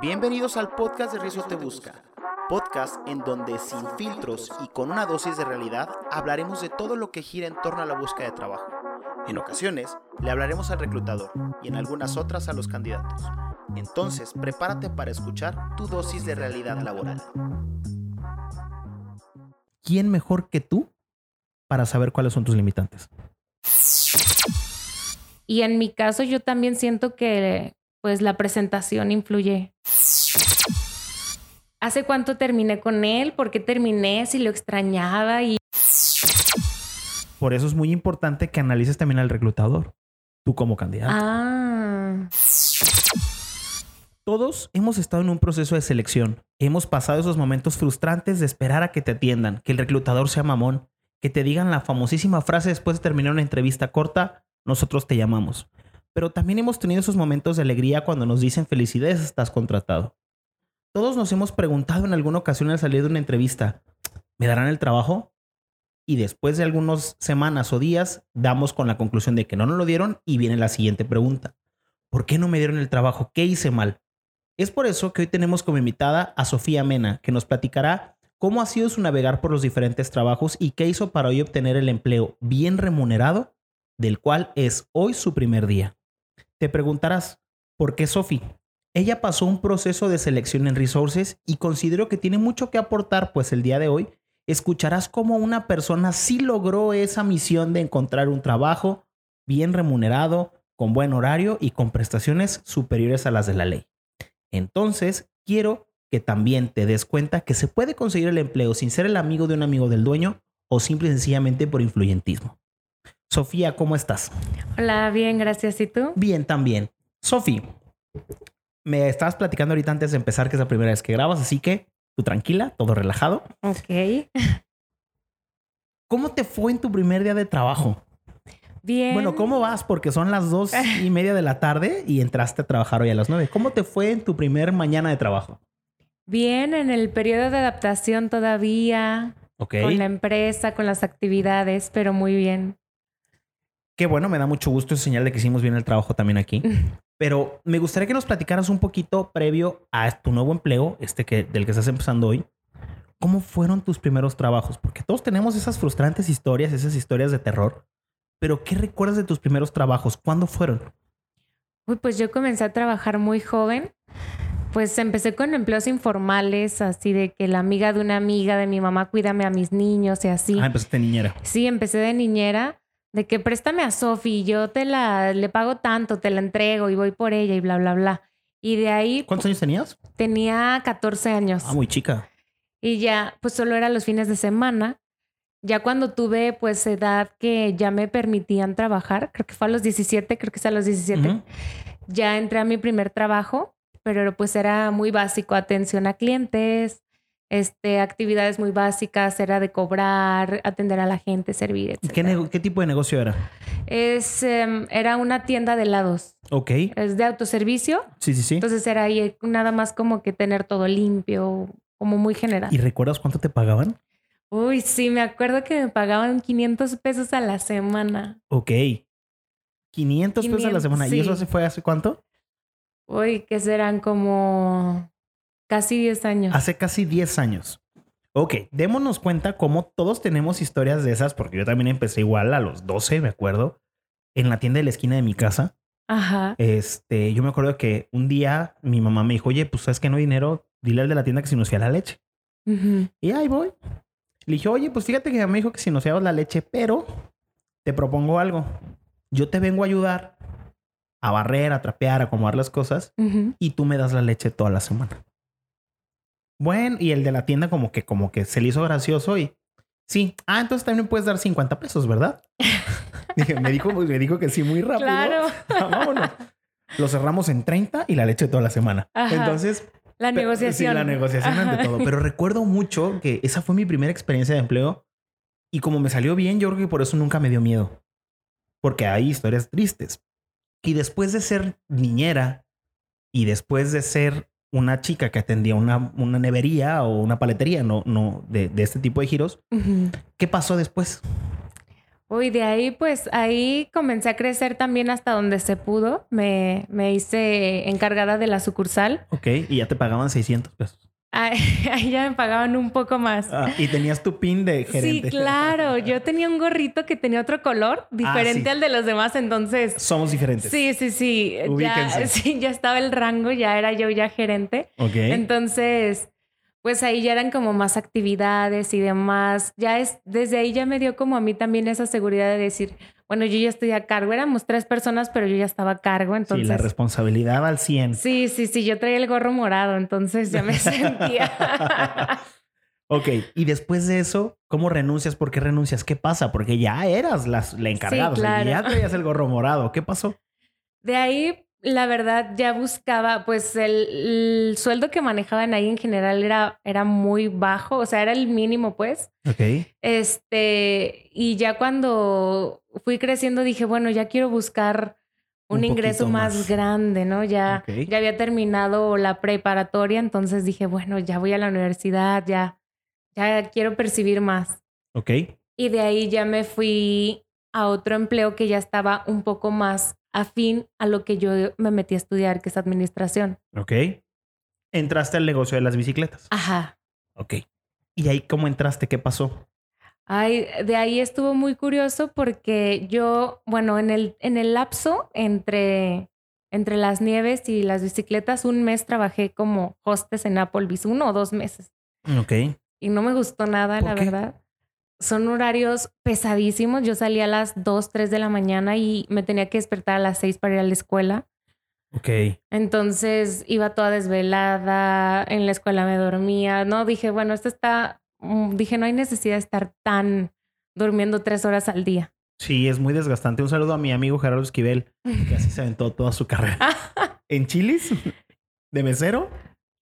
Bienvenidos al podcast de Rizo Te Busca, podcast en donde sin filtros y con una dosis de realidad hablaremos de todo lo que gira en torno a la búsqueda de trabajo. En ocasiones le hablaremos al reclutador y en algunas otras a los candidatos. Entonces, prepárate para escuchar tu dosis de realidad laboral. ¿Quién mejor que tú para saber cuáles son tus limitantes? Y en mi caso yo también siento que pues la presentación influye. ¿Hace cuánto terminé con él? ¿Por qué terminé? Si lo extrañaba y... Por eso es muy importante que analices también al reclutador, tú como candidato. Ah. Todos hemos estado en un proceso de selección. Hemos pasado esos momentos frustrantes de esperar a que te atiendan, que el reclutador sea mamón, que te digan la famosísima frase después de terminar una entrevista corta, nosotros te llamamos. Pero también hemos tenido esos momentos de alegría cuando nos dicen felicidades, estás contratado. Todos nos hemos preguntado en alguna ocasión al salir de una entrevista, ¿me darán el trabajo? Y después de algunas semanas o días, damos con la conclusión de que no nos lo dieron y viene la siguiente pregunta. ¿Por qué no me dieron el trabajo? ¿Qué hice mal? Es por eso que hoy tenemos como invitada a Sofía Mena, que nos platicará cómo ha sido su navegar por los diferentes trabajos y qué hizo para hoy obtener el empleo bien remunerado, del cual es hoy su primer día. Te preguntarás, ¿por qué Sofía? Ella pasó un proceso de selección en Resources y considero que tiene mucho que aportar, pues el día de hoy escucharás cómo una persona sí logró esa misión de encontrar un trabajo bien remunerado, con buen horario y con prestaciones superiores a las de la ley. Entonces, quiero que también te des cuenta que se puede conseguir el empleo sin ser el amigo de un amigo del dueño o simple y sencillamente por influyentismo. Sofía, ¿cómo estás? Hola, bien, gracias. ¿Y tú? Bien, también. Sofía, me estabas platicando ahorita antes de empezar que es la primera vez que grabas, así que tú tranquila, todo relajado. Ok. ¿Cómo te fue en tu primer día de trabajo? Bien. Bueno, ¿cómo vas? Porque son las dos y media de la tarde y entraste a trabajar hoy a las nueve. ¿Cómo te fue en tu primer mañana de trabajo? Bien, en el periodo de adaptación todavía. Ok. Con la empresa, con las actividades, pero muy bien. Qué bueno, me da mucho gusto. Es señal de que hicimos bien el trabajo también aquí. Pero me gustaría que nos platicaras un poquito previo a tu nuevo empleo, este que, del que estás empezando hoy. ¿Cómo fueron tus primeros trabajos? Porque todos tenemos esas frustrantes historias, esas historias de terror. Pero ¿qué recuerdas de tus primeros trabajos? ¿Cuándo fueron? Uy, pues yo comencé a trabajar muy joven. Pues empecé con empleos informales, así de que la amiga de una amiga de mi mamá cuídame a mis niños y así. Ah, empezaste niñera. Sí, empecé de niñera de que préstame a Sofi, yo te la, le pago tanto, te la entrego y voy por ella y bla, bla, bla. Y de ahí... ¿Cuántos años tenías? Tenía 14 años. Ah, muy chica. Y ya, pues solo era los fines de semana. Ya cuando tuve pues edad que ya me permitían trabajar, creo que fue a los 17, creo que es a los 17, Ujú. ya entré a mi primer trabajo, pero pues era muy básico, atención a clientes, este, actividades muy básicas, era de cobrar, atender a la gente, servir, etc. ¿Qué, tipo de negocio era? Es, em, era una tienda de helados. Ok. Es de autoservicio. Sí, sí, sí. Entonces era ahí nada más como que tener todo limpio, como muy general. ¿Y recuerdas cuánto te pagaban? Uy, sí, me acuerdo que me pagaban 500 pesos a la semana. Ok. 500 pesos a la 500, semana. ¿Y eso se fue hace cuánto? Uy, que serán como casi 10 años. Hace casi 10 años. Ok, démonos cuenta cómo todos tenemos historias de esas, porque yo también empecé igual a los 12, me acuerdo, en la tienda de la esquina de mi casa. Ajá. Este, yo me acuerdo que un día mi mamá me dijo, oye, pues sabes que no hay dinero, dile al de la tienda que si nos fía la leche. Ujú. Y ahí voy. Le dije, oye, pues fíjate que me dijo que si nos fiabas la leche, pero te propongo algo. Yo te vengo a ayudar a barrer, a trapear, a acomodar las cosas y tú me das la leche toda la semana. Bueno, y el de la tienda como que como que se le hizo gracioso y sí, ah, entonces también puedes dar 50 pesos, ¿verdad? Dije, me dijo, me dijo que sí muy rápido. Claro. Ah, vámonos. Lo cerramos en 30 y la leche toda la semana. Ajá. Entonces, La negociación. Sí, la negociación ante todo. Pero recuerdo mucho que esa fue mi primera experiencia de empleo. Y como me salió bien, yo creo que por eso nunca me dio miedo. Porque hay historias tristes. Y después de ser niñera y después de ser una chica que atendía una, una nevería o una paletería, no, no de, de este tipo de giros. ¿qué pasó después? Uy, de ahí pues ahí comencé a crecer también hasta donde se pudo. Me, me hice encargada de la sucursal. Ok, y ya te pagaban 600 pesos. Ahí, ya me pagaban un poco más. Ah, y tenías tu pin de Sí, gerente. claro. Yo tenía un gorrito que tenía otro color, diferente sí. al de los demás, entonces. Somos diferentes. Sí, sí, sí. Ya, Ubíquense. sí, ya estaba el rango, ya era yo ya gerente. Ok. Entonces, pues ahí ya eran como más actividades y demás. Ya es, desde ahí ya me dio como a mí también esa seguridad de decir, bueno, yo ya estoy a cargo. Éramos tres personas, pero yo ya estaba a cargo. sí, Entonces, la responsabilidad al 100. sí, sí, sí, yo traía el gorro morado, entonces ya me sentía. Ok, y después de eso, ¿cómo renuncias? ¿Por qué renuncias? ¿Qué pasa? Porque ya eras la, la encargada, o sea, claro. ya traías el gorro morado. ¿Qué pasó? De ahí, la verdad, ya buscaba, pues el, el sueldo que manejaban ahí en general era, era muy bajo, o sea, era el mínimo, pues. Ok. Este, y ya cuando fui creciendo dije, bueno, ya quiero buscar un, Un ingreso más, más. grande, ¿no? Ya, ya había terminado la preparatoria, entonces dije, bueno, ya voy a la universidad, ya, ya quiero percibir más. Ok. Y de ahí ya me fui a otro empleo que ya estaba un poco más afín a lo que yo me metí a estudiar, que es administración. Ok. Entraste al negocio de las bicicletas. Ajá. Ok. ¿Y ahí cómo entraste? ¿Qué pasó? Ay, de ahí estuvo muy curioso porque yo, bueno, en el, en el lapso entre, entre las nieves y las bicicletas, un mes trabajé como hostess en Applebee's, uno o dos meses. Ok. Y no me gustó nada, ¿Por la qué? verdad. Son horarios pesadísimos. Yo salía a las 2, 3 de la mañana y me tenía que despertar a las 6 para ir a la escuela. Ok. Entonces iba toda desvelada, en la escuela me dormía. No, dije, bueno, esto está, mm, dije, no hay necesidad de estar tan durmiendo tres horas al día. Sí, es muy desgastante. Un saludo a mi amigo Gerardo Esquivel, que así se aventó toda su carrera. en Chilis, de mesero,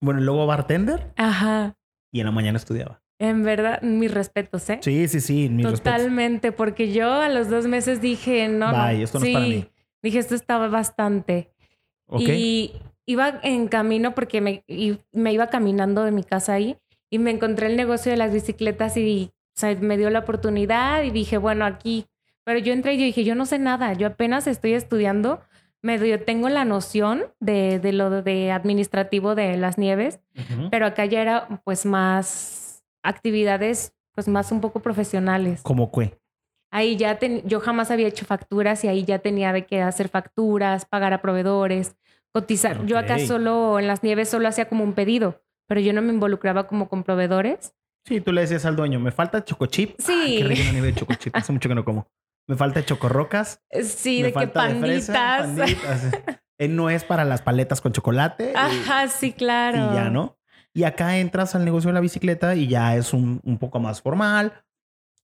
bueno, luego bartender Ajá. y en la mañana estudiaba. En verdad, mis respetos, ¿eh? Sí, sí, sí, mis respetos. Totalmente, porque yo a los dos meses dije, no, no. Bye, esto no es para mí. Dije, esto estaba bastante. Ok. Y iba en camino porque me, y me iba caminando de mi casa ahí y me encontré el negocio de las bicicletas y o sea, me dio la oportunidad y dije, bueno, aquí. Pero yo entré y yo dije, yo no sé nada, yo apenas estoy estudiando, medio tengo la noción de, de lo de administrativo de las nieves, Ujú. pero acá ya era pues más actividades, pues más un poco profesionales. ¿Cómo fue? Ahí ya ten- yo jamás había hecho facturas y ahí ya tenía de que hacer facturas, pagar a proveedores, cotizar. Yo acá solo en las nieves solo hacía como un pedido, pero yo no me involucraba como con proveedores. Sí, tú le decías al dueño, me falta chocochip. Sí. Ay, qué rico nieve de chocochip. Hace mucho que no como. Me falta chocorrocas. Sí, me de que falta de fresa, panditas. panditas. Eh, no es para las paletas con chocolate. y- Ajá, sí, claro. Y ya, ¿no? Y acá entras al negocio de la bicicleta y ya es un, un poco más formal,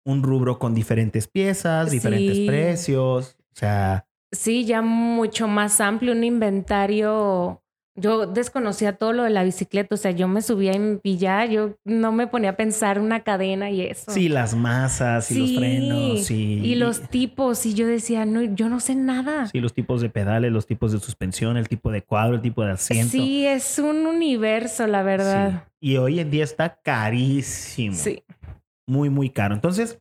un rubro con diferentes piezas, diferentes Sí. precios. O sea, Sí, ya mucho más amplio, un inventario. Yo desconocía todo lo de la bicicleta, o sea, yo me subía en y ya, yo no me ponía a pensar una cadena y eso. sí, las masas y los Sí, frenos y, Y los tipos, y yo decía, no, yo no sé nada. Sí, los tipos de pedales, los tipos de suspensión, el tipo de cuadro, el tipo de asiento. Sí, es un universo, la verdad. Sí. Y hoy en día está carísimo. Sí. Muy, muy caro. Entonces,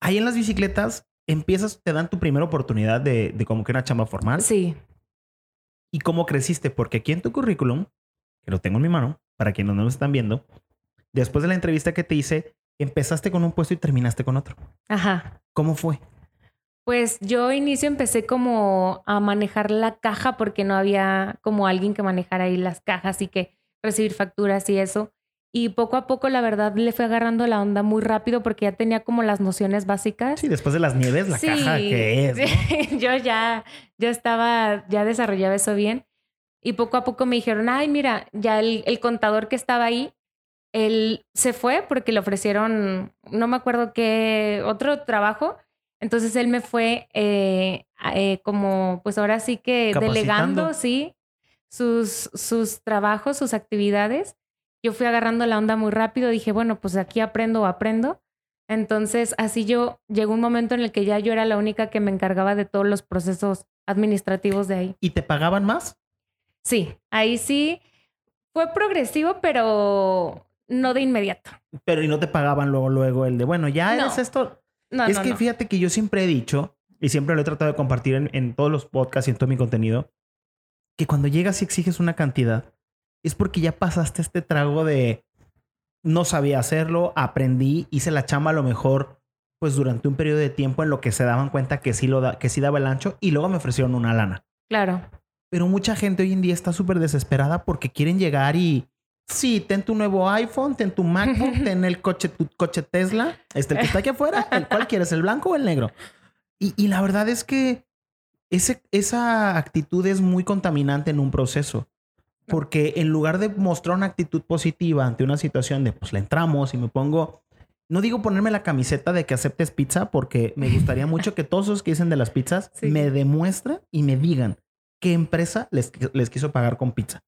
ahí en las bicicletas empiezas, te dan tu primera oportunidad de, de como que una chamba formal. Sí. ¿Y cómo creciste? Porque aquí en tu currículum, que lo tengo en mi mano, para quienes no me están viendo, después de la entrevista que te hice, empezaste con un puesto y terminaste con otro. Ajá. ¿Cómo fue? Pues yo inicio empecé como a manejar la caja porque no había como alguien que manejara ahí las cajas y que recibir facturas y eso. Y poco a poco, la verdad, le fue agarrando la onda muy rápido porque ya tenía como las nociones básicas. Sí, después de las nieves, la Sí, caja que es, ¿no? sí. yo ya, ya estaba, ya desarrollaba eso bien. Y poco a poco me dijeron, ay, mira, ya el, el contador que estaba ahí, él se fue porque le ofrecieron, no me acuerdo qué, otro trabajo. Entonces él me fue eh, eh, como, pues ahora sí que delegando, sí, sus, sus trabajos, sus actividades. Yo fui agarrando la onda muy rápido, dije, bueno, pues aquí aprendo o aprendo. Entonces, así yo llegó un momento en el que ya yo era la única que me encargaba de todos los procesos administrativos de ahí. ¿Y te pagaban más? Sí, ahí sí fue progresivo, pero no de inmediato. Pero y no te pagaban luego, luego el de, bueno, ya No. eres esto. No, es no, que no. fíjate que yo siempre he dicho, y siempre lo he tratado de compartir en, en todos los podcasts y en todo mi contenido, que cuando llegas y exiges una cantidad, es porque ya pasaste este trago de no sabía hacerlo, aprendí, hice la chamba a lo mejor pues durante un periodo de tiempo en lo que se daban cuenta que sí, lo da, que sí daba el ancho y luego me ofrecieron una lana. Claro. Pero mucha gente hoy en día está súper desesperada porque quieren llegar y sí, ten tu nuevo iPhone, ten tu MacBook, ten el coche, tu coche Tesla, este el que está aquí afuera, el cual quieres, el blanco o el negro. Y, y la verdad es que ese, esa actitud es muy contaminante en un proceso. Porque en lugar de mostrar una actitud positiva ante una situación de pues le entramos y me pongo, no digo ponerme la camiseta de que aceptes pizza, porque me gustaría mucho que todos los que dicen de las pizzas Sí. me demuestren y me digan qué empresa les, les quiso pagar con pizza.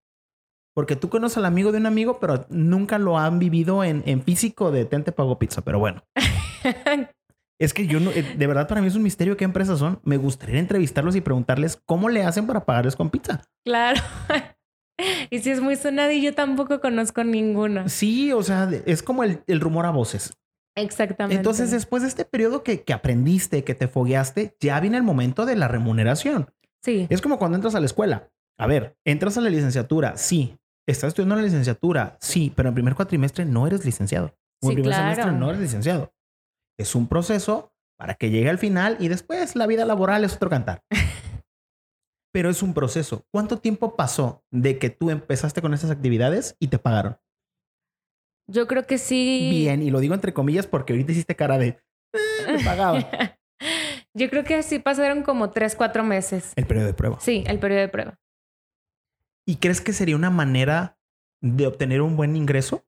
Porque tú conoces al amigo de un amigo, pero nunca lo han vivido en, en físico de ten te pago pizza. Pero bueno, es que yo no, eh, de verdad para mí es un misterio qué empresas son. Me gustaría entrevistarlos y preguntarles cómo le hacen para pagarles con pizza. claro. y si es muy sonado y yo tampoco conozco ninguno. Sí, o sea, es como el, el rumor a voces. Exactamente. Entonces, después de este periodo que, que aprendiste, que te fogueaste, ya viene el momento de la remuneración. sí. Es como cuando entras a la escuela. A ver, entras a la licenciatura, sí. Estás estudiando la licenciatura, sí, pero en primer cuatrimestre no eres licenciado. O en Sí, primer claro. semestre no eres licenciado. Es un proceso para que llegue al final y después la vida laboral es otro cantar. pero es un proceso. ¿Cuánto tiempo pasó de que tú empezaste con esas actividades y te pagaron? Yo creo que sí. Bien, y lo digo entre comillas porque ahorita hiciste cara de "Eh, me pagaban. Yo creo que sí pasaron como tres, cuatro meses. El periodo de prueba. Sí, el periodo de prueba. ¿Y crees que sería una manera de obtener un buen ingreso?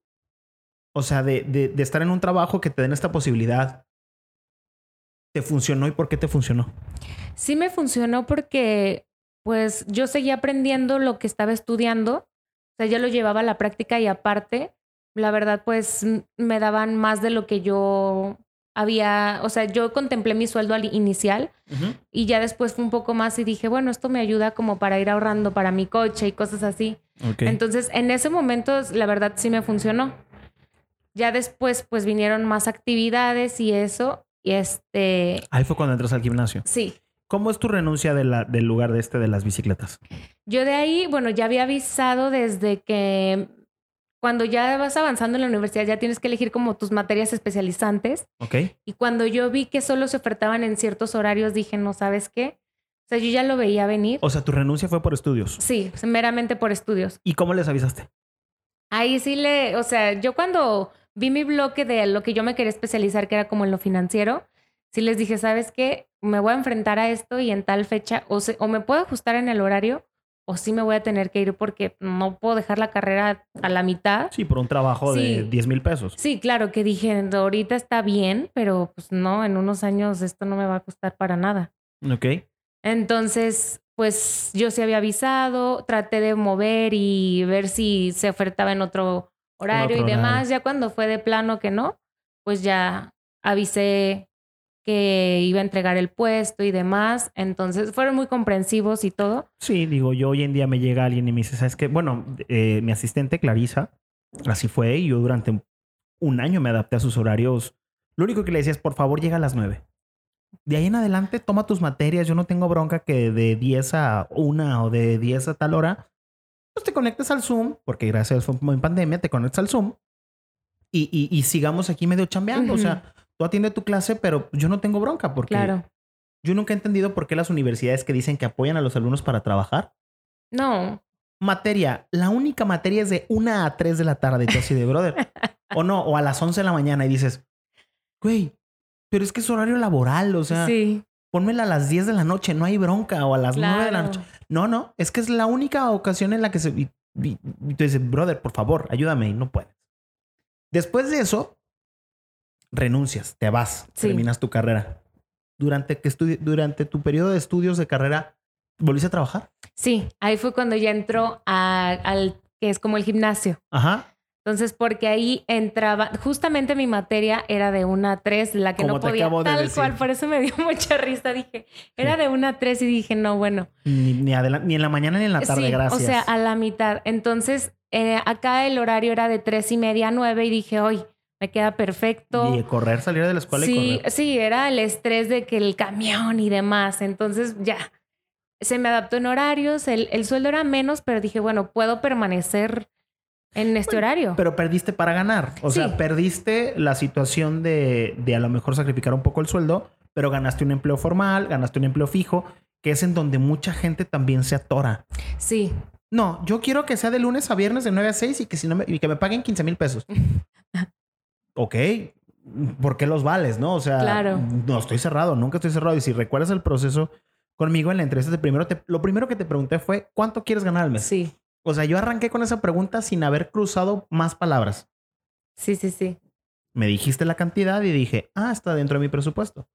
O sea, de, de- de estar en un trabajo que te den esta posibilidad. ¿Te funcionó y por qué te funcionó? Sí me funcionó porque pues yo seguía aprendiendo lo que estaba estudiando. O sea, yo lo llevaba a la práctica y aparte, la verdad, pues me daban más de lo que yo había, o sea, yo contemplé mi sueldo al inicial y ya después fue un poco más y dije, bueno, esto me ayuda como para ir ahorrando para mi coche y cosas así. Entonces, en ese momento, la verdad, sí me funcionó. Ya después, pues vinieron más actividades y eso. Y este, Ahí fue cuando entras al gimnasio. sí. ¿Cómo es tu renuncia de la- del lugar de este de las bicicletas? Yo de ahí, bueno, ya había avisado desde que cuando ya vas avanzando en la universidad ya tienes que elegir como tus materias especializantes. ¿Ok? Y cuando yo vi que solo se ofertaban en ciertos horarios, dije, no, ¿sabes qué? O sea, yo ya lo veía venir. O sea, tu renuncia fue por estudios. Sí, meramente por estudios. ¿Y cómo les avisaste? Ahí sí le, o sea, yo cuando vi mi bloque de lo que yo me quería especializar, que era como en lo financiero, sí les dije, ¿sabes qué? Me voy a enfrentar a esto y en tal fecha, o, se- o me puedo ajustar en el horario, o sí me voy a tener que ir porque no puedo dejar la carrera a la mitad. Sí, por un trabajo de Sí. 10 mil pesos. Sí, claro que dije, ahorita está bien, pero pues no, en unos años esto no me va a costar para nada. Ok. Entonces, pues yo sí había avisado, traté de mover y ver si se ofertaba en otro horario otro y demás. horario. Ya cuando fue de plano que no, pues ya avisé que iba a entregar el puesto y demás. Entonces fueron muy comprensivos y todo. Sí, digo, yo hoy en día me llega alguien y me dice, ¿sabes qué? Bueno, eh, mi asistente Clarisa, así fue, y yo durante un- año me adapté a sus horarios. Lo único que le decía es, por favor, llega a las 9. De ahí en adelante, toma tus materias. Yo no tengo bronca que de 10 a 1 o de 10 a tal hora, pues te conectes al Zoom, porque gracias fue en pandemia, te conectas al Zoom y, y- y sigamos aquí medio chambeando. O Ujú. sea, tú atiende tu clase, pero yo no tengo bronca porque Claro. yo nunca he entendido por qué las universidades que dicen que apoyan a los alumnos para trabajar No, materia, la única materia es de 1 a 3 de la tarde, y tú así de brother. o no, o a las 11 de la mañana y dices, güey, pero es que es horario laboral, o sea, sí, pónmela a las 10 de la noche, no hay bronca, o a las 9 de la claro. noche. No, no, es que es la única ocasión en la que se... Y, y- y tú dices, brother, por favor, ayúdame, y no puedes. Después de eso, renuncias, te vas, Sí. terminas tu carrera. Durante, que durante tu periodo de estudios de carrera, ¿volviste a trabajar? Sí, ahí fue cuando ya entró a- al que es como el gimnasio. Ajá. Entonces, porque ahí entraba, justamente mi materia era de una a tres, la que Como no podía, de tal decir. cual, por eso me dio mucha risa, dije, era de una a tres y dije, no, bueno. Ni, ni, en la mañana ni en la tarde, sí, gracias. o sea, a la mitad. Entonces, eh, acá el horario era de tres y media a nueve y dije, hoy, me queda perfecto. Y correr, salir de la escuela y Sí, correr. sí, era el estrés de que el camión y demás. Entonces ya, se me adaptó en horarios, el, el sueldo era menos, pero dije, bueno, puedo permanecer en este horario. Pero perdiste para ganar. O Sí. sea, perdiste la situación de, de a lo mejor sacrificar un poco el sueldo, pero ganaste un empleo formal, ganaste un empleo fijo, que es en donde mucha gente también se atora. Sí, No, yo quiero que sea de lunes a viernes de 9 a 6 y que, si no me, y que me paguen 15 mil pesos. ok, ¿por qué los vales? No, o sea, Claro. no estoy cerrado, nunca estoy cerrado. Y si recuerdas el proceso conmigo en la entrevista, de primero te- lo primero que te pregunté fue, ¿cuánto quieres ganar al mes? sí, O sea, yo arranqué con esa pregunta sin haber cruzado más palabras. sí, sí, sí. Me dijiste la cantidad y dije, ah, está dentro de mi presupuesto.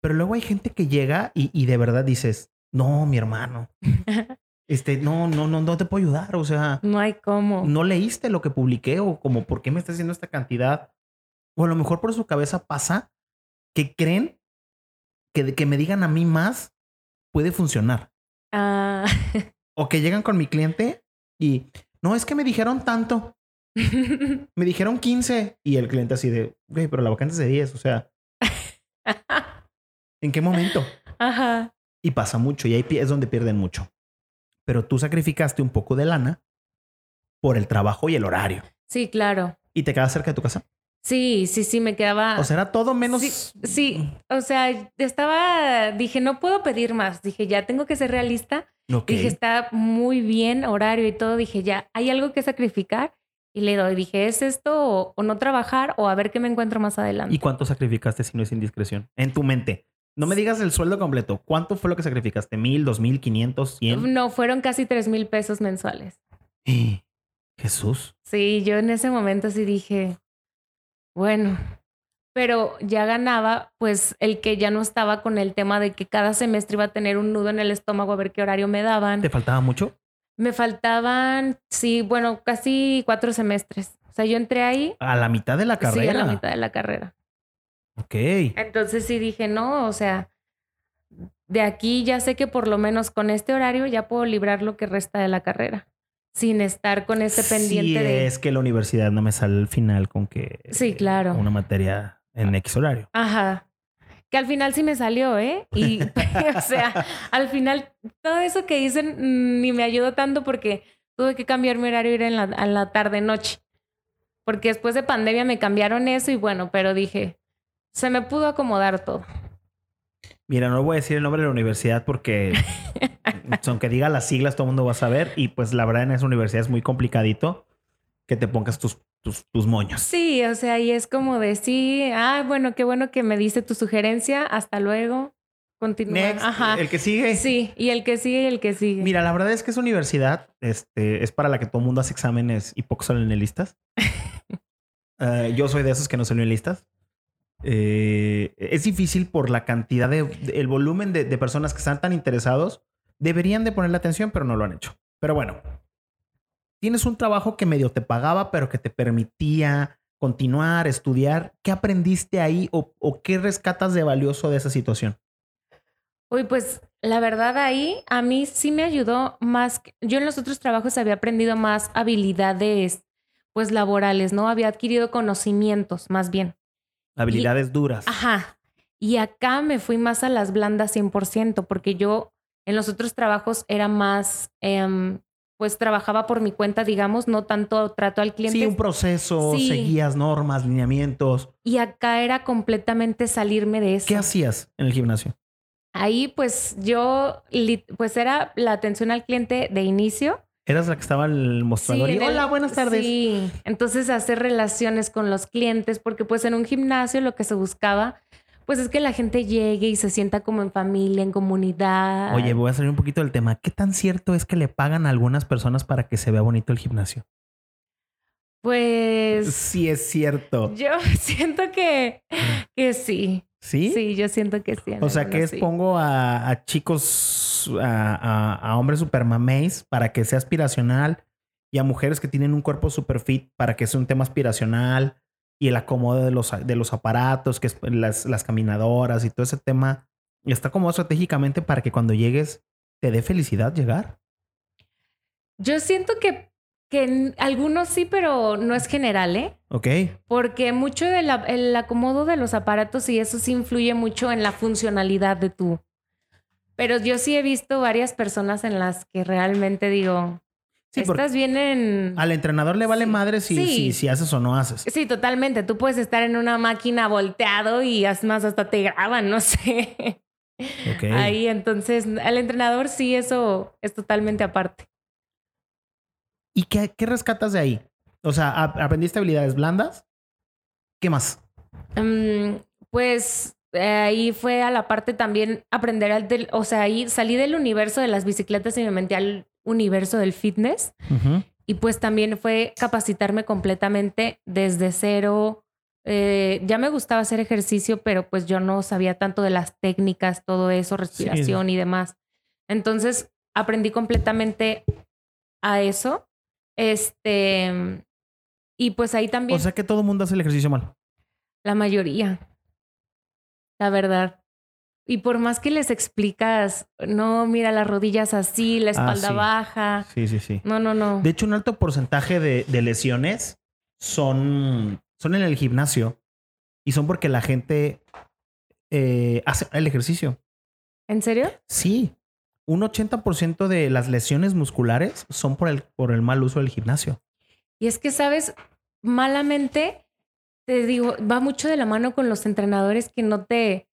Pero luego hay gente que llega y, y de verdad dices, no, mi hermano, este, no, no, no, no te puedo ayudar. O sea, No hay cómo. no leíste lo que publiqué o como, ¿por qué me estás haciendo esta cantidad? O a lo mejor por su cabeza pasa que creen que de que me digan a mí más puede funcionar. Ah, O que llegan con mi cliente y, no, es que me dijeron tanto. Me dijeron 15 y el cliente así de, güey, pero la vacante es de 10, o sea, ¿en qué momento? Ajá. Y pasa mucho y ahí es donde pierden mucho. Pero tú sacrificaste un poco de lana por el trabajo y el horario Sí, claro. y te quedas cerca de tu casa. Sí, sí, sí, me quedaba. O sea, era todo menos. Sí, sí, o sea, estaba, dije, no puedo pedir más. Dije, ya tengo que ser realista. Ok. Dije, está muy bien horario y todo. Dije, ya, hay algo que sacrificar. Y le doy, dije, ¿es esto o, o no trabajar o a ver qué me encuentro más adelante? ¿Y cuánto sacrificaste si no es indiscreción? En tu mente. No me digas el sueldo completo. ¿Cuánto fue lo que sacrificaste? ¿Mil, dos mil, quinientos, cien? No, fueron casi tres mil pesos mensuales. ¡Eh! Jesús. Sí, yo en ese momento sí dije, bueno, pero ya ganaba, pues el que ya no estaba con el tema de que cada semestre iba a tener un nudo en el estómago a ver qué horario me daban. ¿Te faltaba mucho? Me faltaban, sí, bueno, casi cuatro semestres. O sea, yo entré ahí, A la mitad de la carrera. sí, a la mitad de la carrera. Ok. Entonces sí dije, no, o sea, de aquí ya sé que por lo menos con este horario ya puedo librar lo que resta de la carrera, sin estar con ese pendiente sí, de... es que la universidad no me sale al final con que... Sí, claro. Una materia en X horario. Ajá. Que al final sí me salió, ¿eh? Y, o sea, al final todo eso que dicen mm, ni me ayudó tanto porque tuve que cambiar mi horario ir en la, a la tarde-noche. Porque después de pandemia me cambiaron eso y bueno, pero dije, se me pudo acomodar todo. Mira, no voy a decir el nombre de la universidad porque aunque diga las siglas todo el mundo va a saber y pues la verdad en esa universidad es muy complicadito que te pongas tus, tus, tus moños. Sí, o sea, y es como de sí, ah, bueno, qué bueno que me diste tu sugerencia, hasta luego, continúa. Ajá. el que sigue. Sí, y el que sigue y el que sigue. Mira, la verdad es que esa universidad este, es para la que todo el mundo hace exámenes y pocos salen en listas. Eh, yo soy de esos que no salen en listas. Eh, es difícil por la cantidad de, el volumen de, personas que están tan interesados. Deberían de ponerle atención, pero no lo han hecho. Pero bueno, tienes un trabajo que medio te pagaba, pero que te permitía continuar, estudiar. ¿Qué aprendiste ahí o, qué rescatas de valioso de esa situación? Uy, pues la verdad ahí a mí sí me ayudó más. Yo en los otros trabajos había aprendido más habilidades, pues laborales, ¿no? Había adquirido conocimientos, más bien. Habilidades duras. Ajá. Y acá me fui más a las blandas 100%, porque yo en los otros trabajos era más, em, pues trabajaba por mi cuenta, digamos, no tanto trato al cliente. Sí, un proceso, Sí. seguías normas, lineamientos. Y acá era completamente salirme de eso. ¿Qué hacías en el gimnasio? Ahí pues yo, pues era la atención al cliente de inicio. ¿Eras la que estaba en el mostrador? Sí, y, Hola, buenas tardes. Sí, entonces hacer relaciones con los clientes, porque pues en un gimnasio lo que se buscaba, pues es que la gente llegue y se sienta como en familia, en comunidad. Oye, voy a salir un poquito del tema. ¿Qué tan cierto es que le pagan a algunas personas para que se vea bonito el gimnasio? pues Sí, es cierto. yo siento que, que sí. ¿Sí? Sí, yo siento que sí. O sea, que es sí. pongo a, a chicos, a, a- a hombres super mameis para que sea aspiracional y a mujeres que tienen un cuerpo super fit para que sea un tema aspiracional y el acomodo de los, de los aparatos, que es las, las caminadoras y todo ese tema. Y está como estratégicamente para que cuando llegues te dé felicidad llegar. Yo siento que, que algunos sí, pero no es general, ¿eh? Ok. Porque mucho del el acomodo de los aparatos y eso sí influye mucho en la funcionalidad de tu. Pero yo sí he visto varias personas en las que realmente digo, Sí, estas vienen... al entrenador le vale Sí. madre si, Sí. si, si haces o no haces. Sí, totalmente. Tú puedes estar en una máquina volteado y es más hasta te graban, no sé. Ok. Ahí, entonces, al entrenador sí, eso es totalmente aparte. ¿Y qué, qué rescatas de ahí? O sea, ¿ap- ¿aprendiste habilidades blandas? ¿Qué más? Mm, pues eh, ahí fue a la parte también aprender al del, o sea, ahí salí del universo de las bicicletas y me metí al universo del fitness y pues también fue capacitarme completamente desde cero. Eh, ya me gustaba hacer ejercicio, pero pues yo no sabía tanto de las técnicas, todo eso, respiración y demás. Entonces aprendí completamente a eso. Este, y pues ahí también O sea que todo el mundo hace el ejercicio mal. la mayoría. La verdad. Y por más que les explicas, no, mira las rodillas así, la espalda sí. baja. Sí, sí, sí. No, no, no. De hecho, un alto porcentaje de, de lesiones son, son en el gimnasio y son porque la gente eh, hace el ejercicio. ¿En serio? Sí, un 80% de las lesiones musculares son por el, por el mal uso del gimnasio. Y es que, sabes, malamente, te digo, va mucho de la mano con los entrenadores que no te...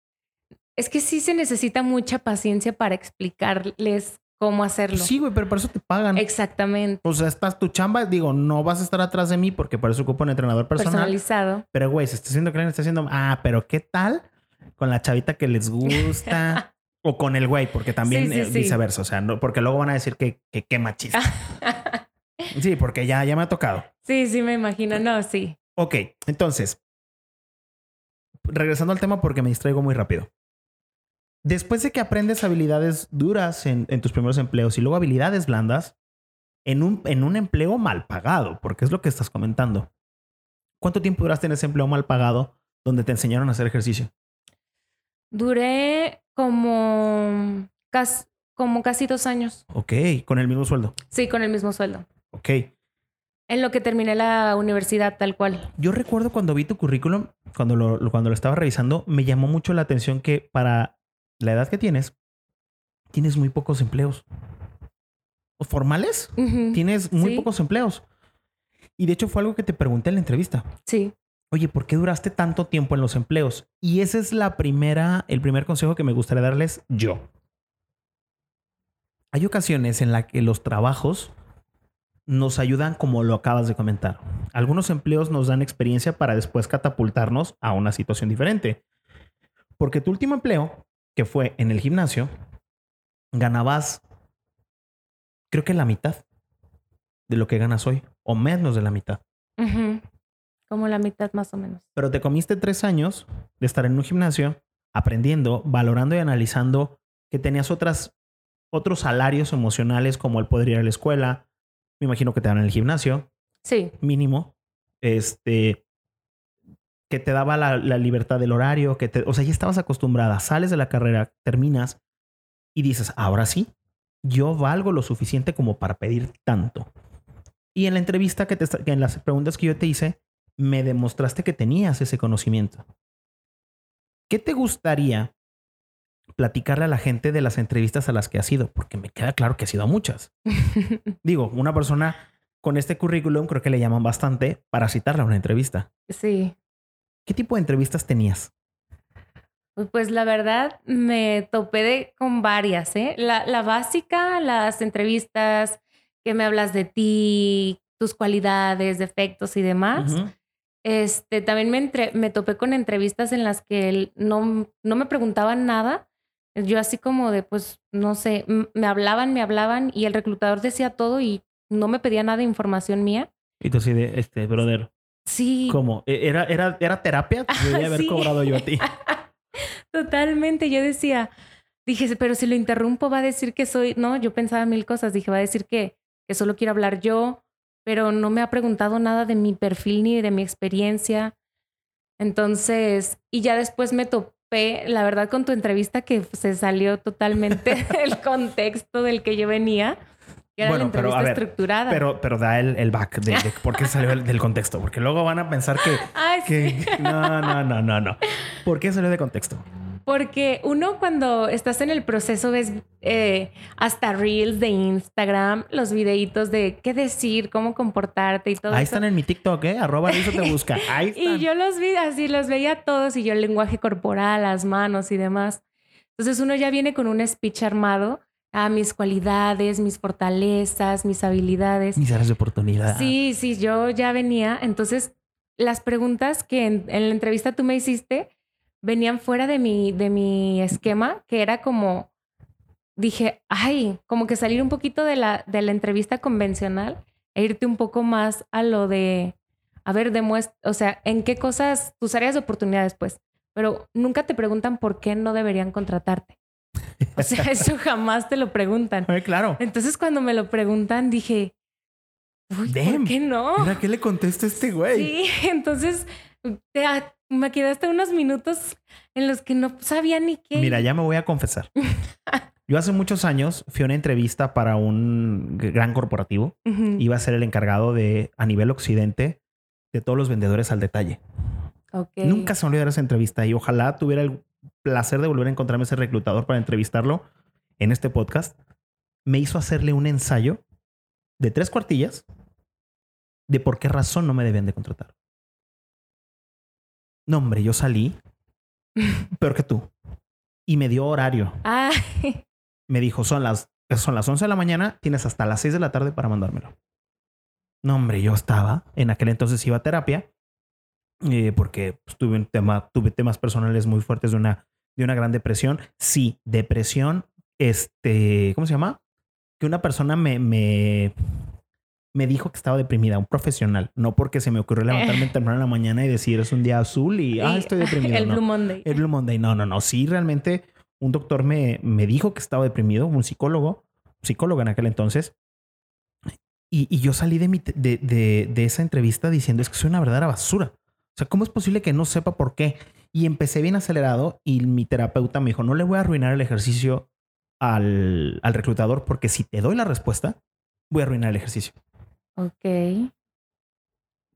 Es que sí se necesita mucha paciencia para explicarles cómo hacerlo. Sí, güey, pero para eso te pagan. Exactamente. O sea, estás tu chamba, digo, no vas a estar atrás de mí porque para eso ocupo un entrenador personal. Personalizado. Pero, güey, se está haciendo que está haciendo. Ah, pero ¿qué tal con la chavita que les gusta? o con el güey, porque también Sí, sí, eh, sí. viceversa. O sea, no, porque luego van a decir que que qué machista. sí, porque ya, ya me ha tocado. sí, sí, me imagino. No, sí. Ok, entonces, regresando al tema porque me distraigo muy rápido. Después de que aprendes habilidades duras en, en tus primeros empleos y luego habilidades blandas, en un, en un empleo mal pagado, porque es lo que estás comentando. ¿Cuánto tiempo duraste en ese empleo mal pagado donde te enseñaron a hacer ejercicio? Duré como casi, como casi dos años. Ok, con el mismo sueldo. Sí, con el mismo sueldo. Ok. En lo que terminé la universidad tal cual. Yo recuerdo cuando vi tu currículum, cuando lo, lo- cuando lo estaba revisando, me llamó mucho la atención que para la edad que tienes, tienes muy pocos empleos. ¿O ¿Formales? Tienes muy Sí. pocos empleos. Y de hecho fue algo que te pregunté en la entrevista. Sí. Oye, ¿por qué duraste tanto tiempo en los empleos? Y ese es la primera, el primer consejo que me gustaría darles yo. Hay ocasiones en las que los trabajos nos ayudan como lo acabas de comentar. Algunos empleos nos dan experiencia para después catapultarnos a una situación diferente. Porque tu último empleo, que fue en el gimnasio, ganabas, creo que la mitad de lo que ganas hoy, o menos de la mitad. Como la mitad más o menos. Pero te comiste tres años de estar en un gimnasio, aprendiendo, valorando y analizando que tenías otras, otros salarios emocionales como el poder ir a la escuela. Me imagino que te dan en el gimnasio, Sí. mínimo. Este, que te daba la, la libertad del horario, que te, o sea, ya estabas acostumbrada, sales de la carrera, terminas y dices, ahora sí, yo valgo lo suficiente como para pedir tanto. Y en la entrevista que te, en las preguntas que yo te hice, me demostraste que tenías ese conocimiento. ¿Qué te gustaría platicarle a la gente de las entrevistas a las que has ido? Porque me queda claro que has ido a muchas. Digo, una persona con este currículum creo que le llaman bastante para citarla a una entrevista. sí. ¿Qué tipo de entrevistas tenías? Pues- Pues la verdad me topé de- con varias, ¿eh? La, la básica, las entrevistas, que me hablas de ti, tus cualidades, defectos y demás. Este, también me, entre- me topé con entrevistas en las que él no, no me preguntaban nada. Yo así como de, pues, no sé, me hablaban, me hablaban y el reclutador decía todo y no me pedía nada de información mía. Y tú así de, este, brother, Sí, ¿cómo? ¿E- ¿Era, era, era terapia? Te Debería haber Sí. cobrado yo a ti. totalmente. Yo decía, dije, pero si lo interrumpo va a decir que soy, no, yo pensaba mil cosas. Dije, va a decir que, que solo quiero hablar yo, pero no me ha preguntado nada de mi perfil ni de mi experiencia. Entonces, y ya después me topé, la verdad, con tu entrevista que se salió totalmente del contexto del que yo venía. que era Bueno, la pero, entrevista a ver, estructurada. Pero, pero da el, el back de, de por qué salió del- del contexto. Porque luego van a pensar que, Ay, que- sí. no, no, no, no, no. ¿Por qué salió de contexto? Porque uno cuando estás en el proceso ves eh, hasta reels de Instagram, los videitos de qué decir, cómo comportarte y todo Ahí eso. están en mi TikTok, ¿eh? Arroba eso te busca. Ahí están. Y yo los vi así, los veía todos y yo el lenguaje corporal, las manos y demás. Entonces uno ya viene con un speech armado a mis cualidades, mis fortalezas, mis habilidades. Mis áreas de oportunidad. Sí, sí, yo ya venía. Entonces, las preguntas que en, en la entrevista tú me hiciste venían fuera de mi, de mi esquema, que era como, dije, ay, como que salir un poquito de la, de la entrevista convencional e irte un poco más a lo de, a ver, demuestra, o sea, en qué cosas, tus áreas de oportunidades, pues, pero nunca te preguntan por qué no deberían contratarte. O sea, eso jamás te lo preguntan. Claro. Entonces, cuando me lo preguntan, dije, Uy. ¿por qué no? Mira, ¿qué le contesta este güey? Sí, entonces te- me quedé hasta unos minutos en los que no sabía ni qué. Mira, ya me voy a confesar. Yo hace muchos años fui a una entrevista para un gran corporativo. Iba a ser el encargado de, a nivel occidente, de todos los vendedores al detalle. Nunca se me olvidará esa entrevista y ojalá tuviera el placer de volver a encontrarme ese reclutador para entrevistarlo en este podcast. Me hizo hacerle un ensayo de tres cuartillas de por qué razón no me debían de contratar. No, hombre, yo salí peor que tú y me dio horario. Ah, Me dijo, son las, son las 11 de la mañana, tienes hasta las 6 de la tarde para mandármelo. No, hombre, yo estaba, en aquel entonces iba a terapia, eh, porque pues, tuve, un tema, tuve temas personales muy fuertes de una, de una gran depresión. Sí, depresión, este, ¿cómo se llama? Que una persona me, me, me dijo que estaba deprimida, un profesional, no porque se me ocurrió levantarme temprano en la mañana y decir es un día azul y, ah, estoy deprimido. El no. Blue Monday. El Blue Monday. No, no, no. Sí, realmente un doctor me, me dijo que estaba deprimido, un psicólogo, psicólogo en aquel entonces. Y, y yo salí de, mi, de, de, de esa entrevista diciendo es que soy una verdadera basura. O sea, ¿cómo es posible que no sepa por qué? Y empecé bien acelerado y mi terapeuta me dijo, no le voy a arruinar el ejercicio al, al reclutador porque si te doy la respuesta, voy a arruinar el ejercicio. Ok.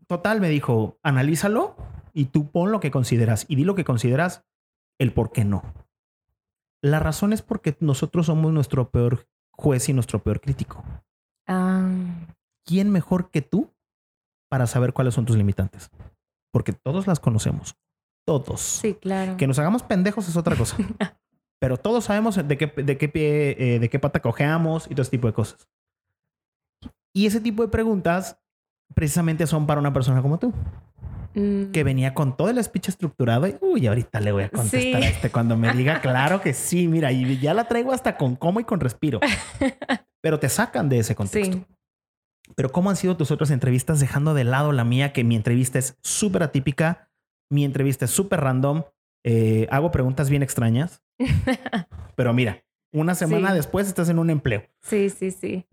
Total, me dijo, analízalo y tú pon lo que consideras y di lo que consideras el por qué no. La razón es porque nosotros somos nuestro peor juez y nuestro peor crítico. Ah, ¿Quién mejor que tú para saber cuáles son tus limitantes? Porque todos las conocemos. Todos. sí, claro. Que nos hagamos pendejos es otra cosa. Pero todos sabemos de qué, de qué pie, eh, de qué pata cojeamos y todo ese tipo de cosas. Y ese tipo de preguntas precisamente son para una persona como tú, Mm, que venía con todo el speech estructurado y, uy, ahorita le voy a contestar Sí. a este cuando me diga, claro que sí, mira, y ya la traigo hasta con cómo y con respiro. Pero te sacan de ese contexto. Sí. Pero ¿cómo han sido tus otras entrevistas dejando de lado la mía, que mi entrevista es súper atípica, mi entrevista es súper random, eh, hago preguntas bien extrañas, pero mira, una semana Sí. después estás en un empleo. Sí, sí, sí.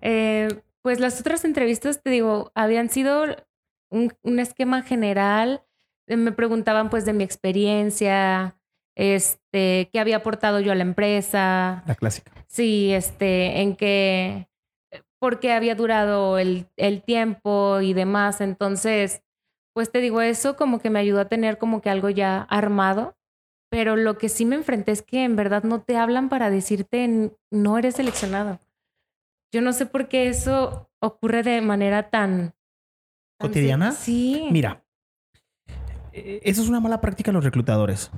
Eh, pues las otras entrevistas, te digo, habían sido un, un esquema general. Eh, Me preguntaban pues de mi experiencia, este, qué había aportado yo a la empresa, La clásica. sí, este, en qué, por qué había durado el, el tiempo y demás. Entonces, pues te digo, eso como que me ayudó a tener como que algo ya armado. Pero lo que sí me enfrenté es que en verdad no te hablan para decirte "N- no eres seleccionado. Yo no sé por qué eso ocurre de manera tan... tan ¿Cotidiana? Sí. Mira, eh, eso es una mala práctica de los reclutadores,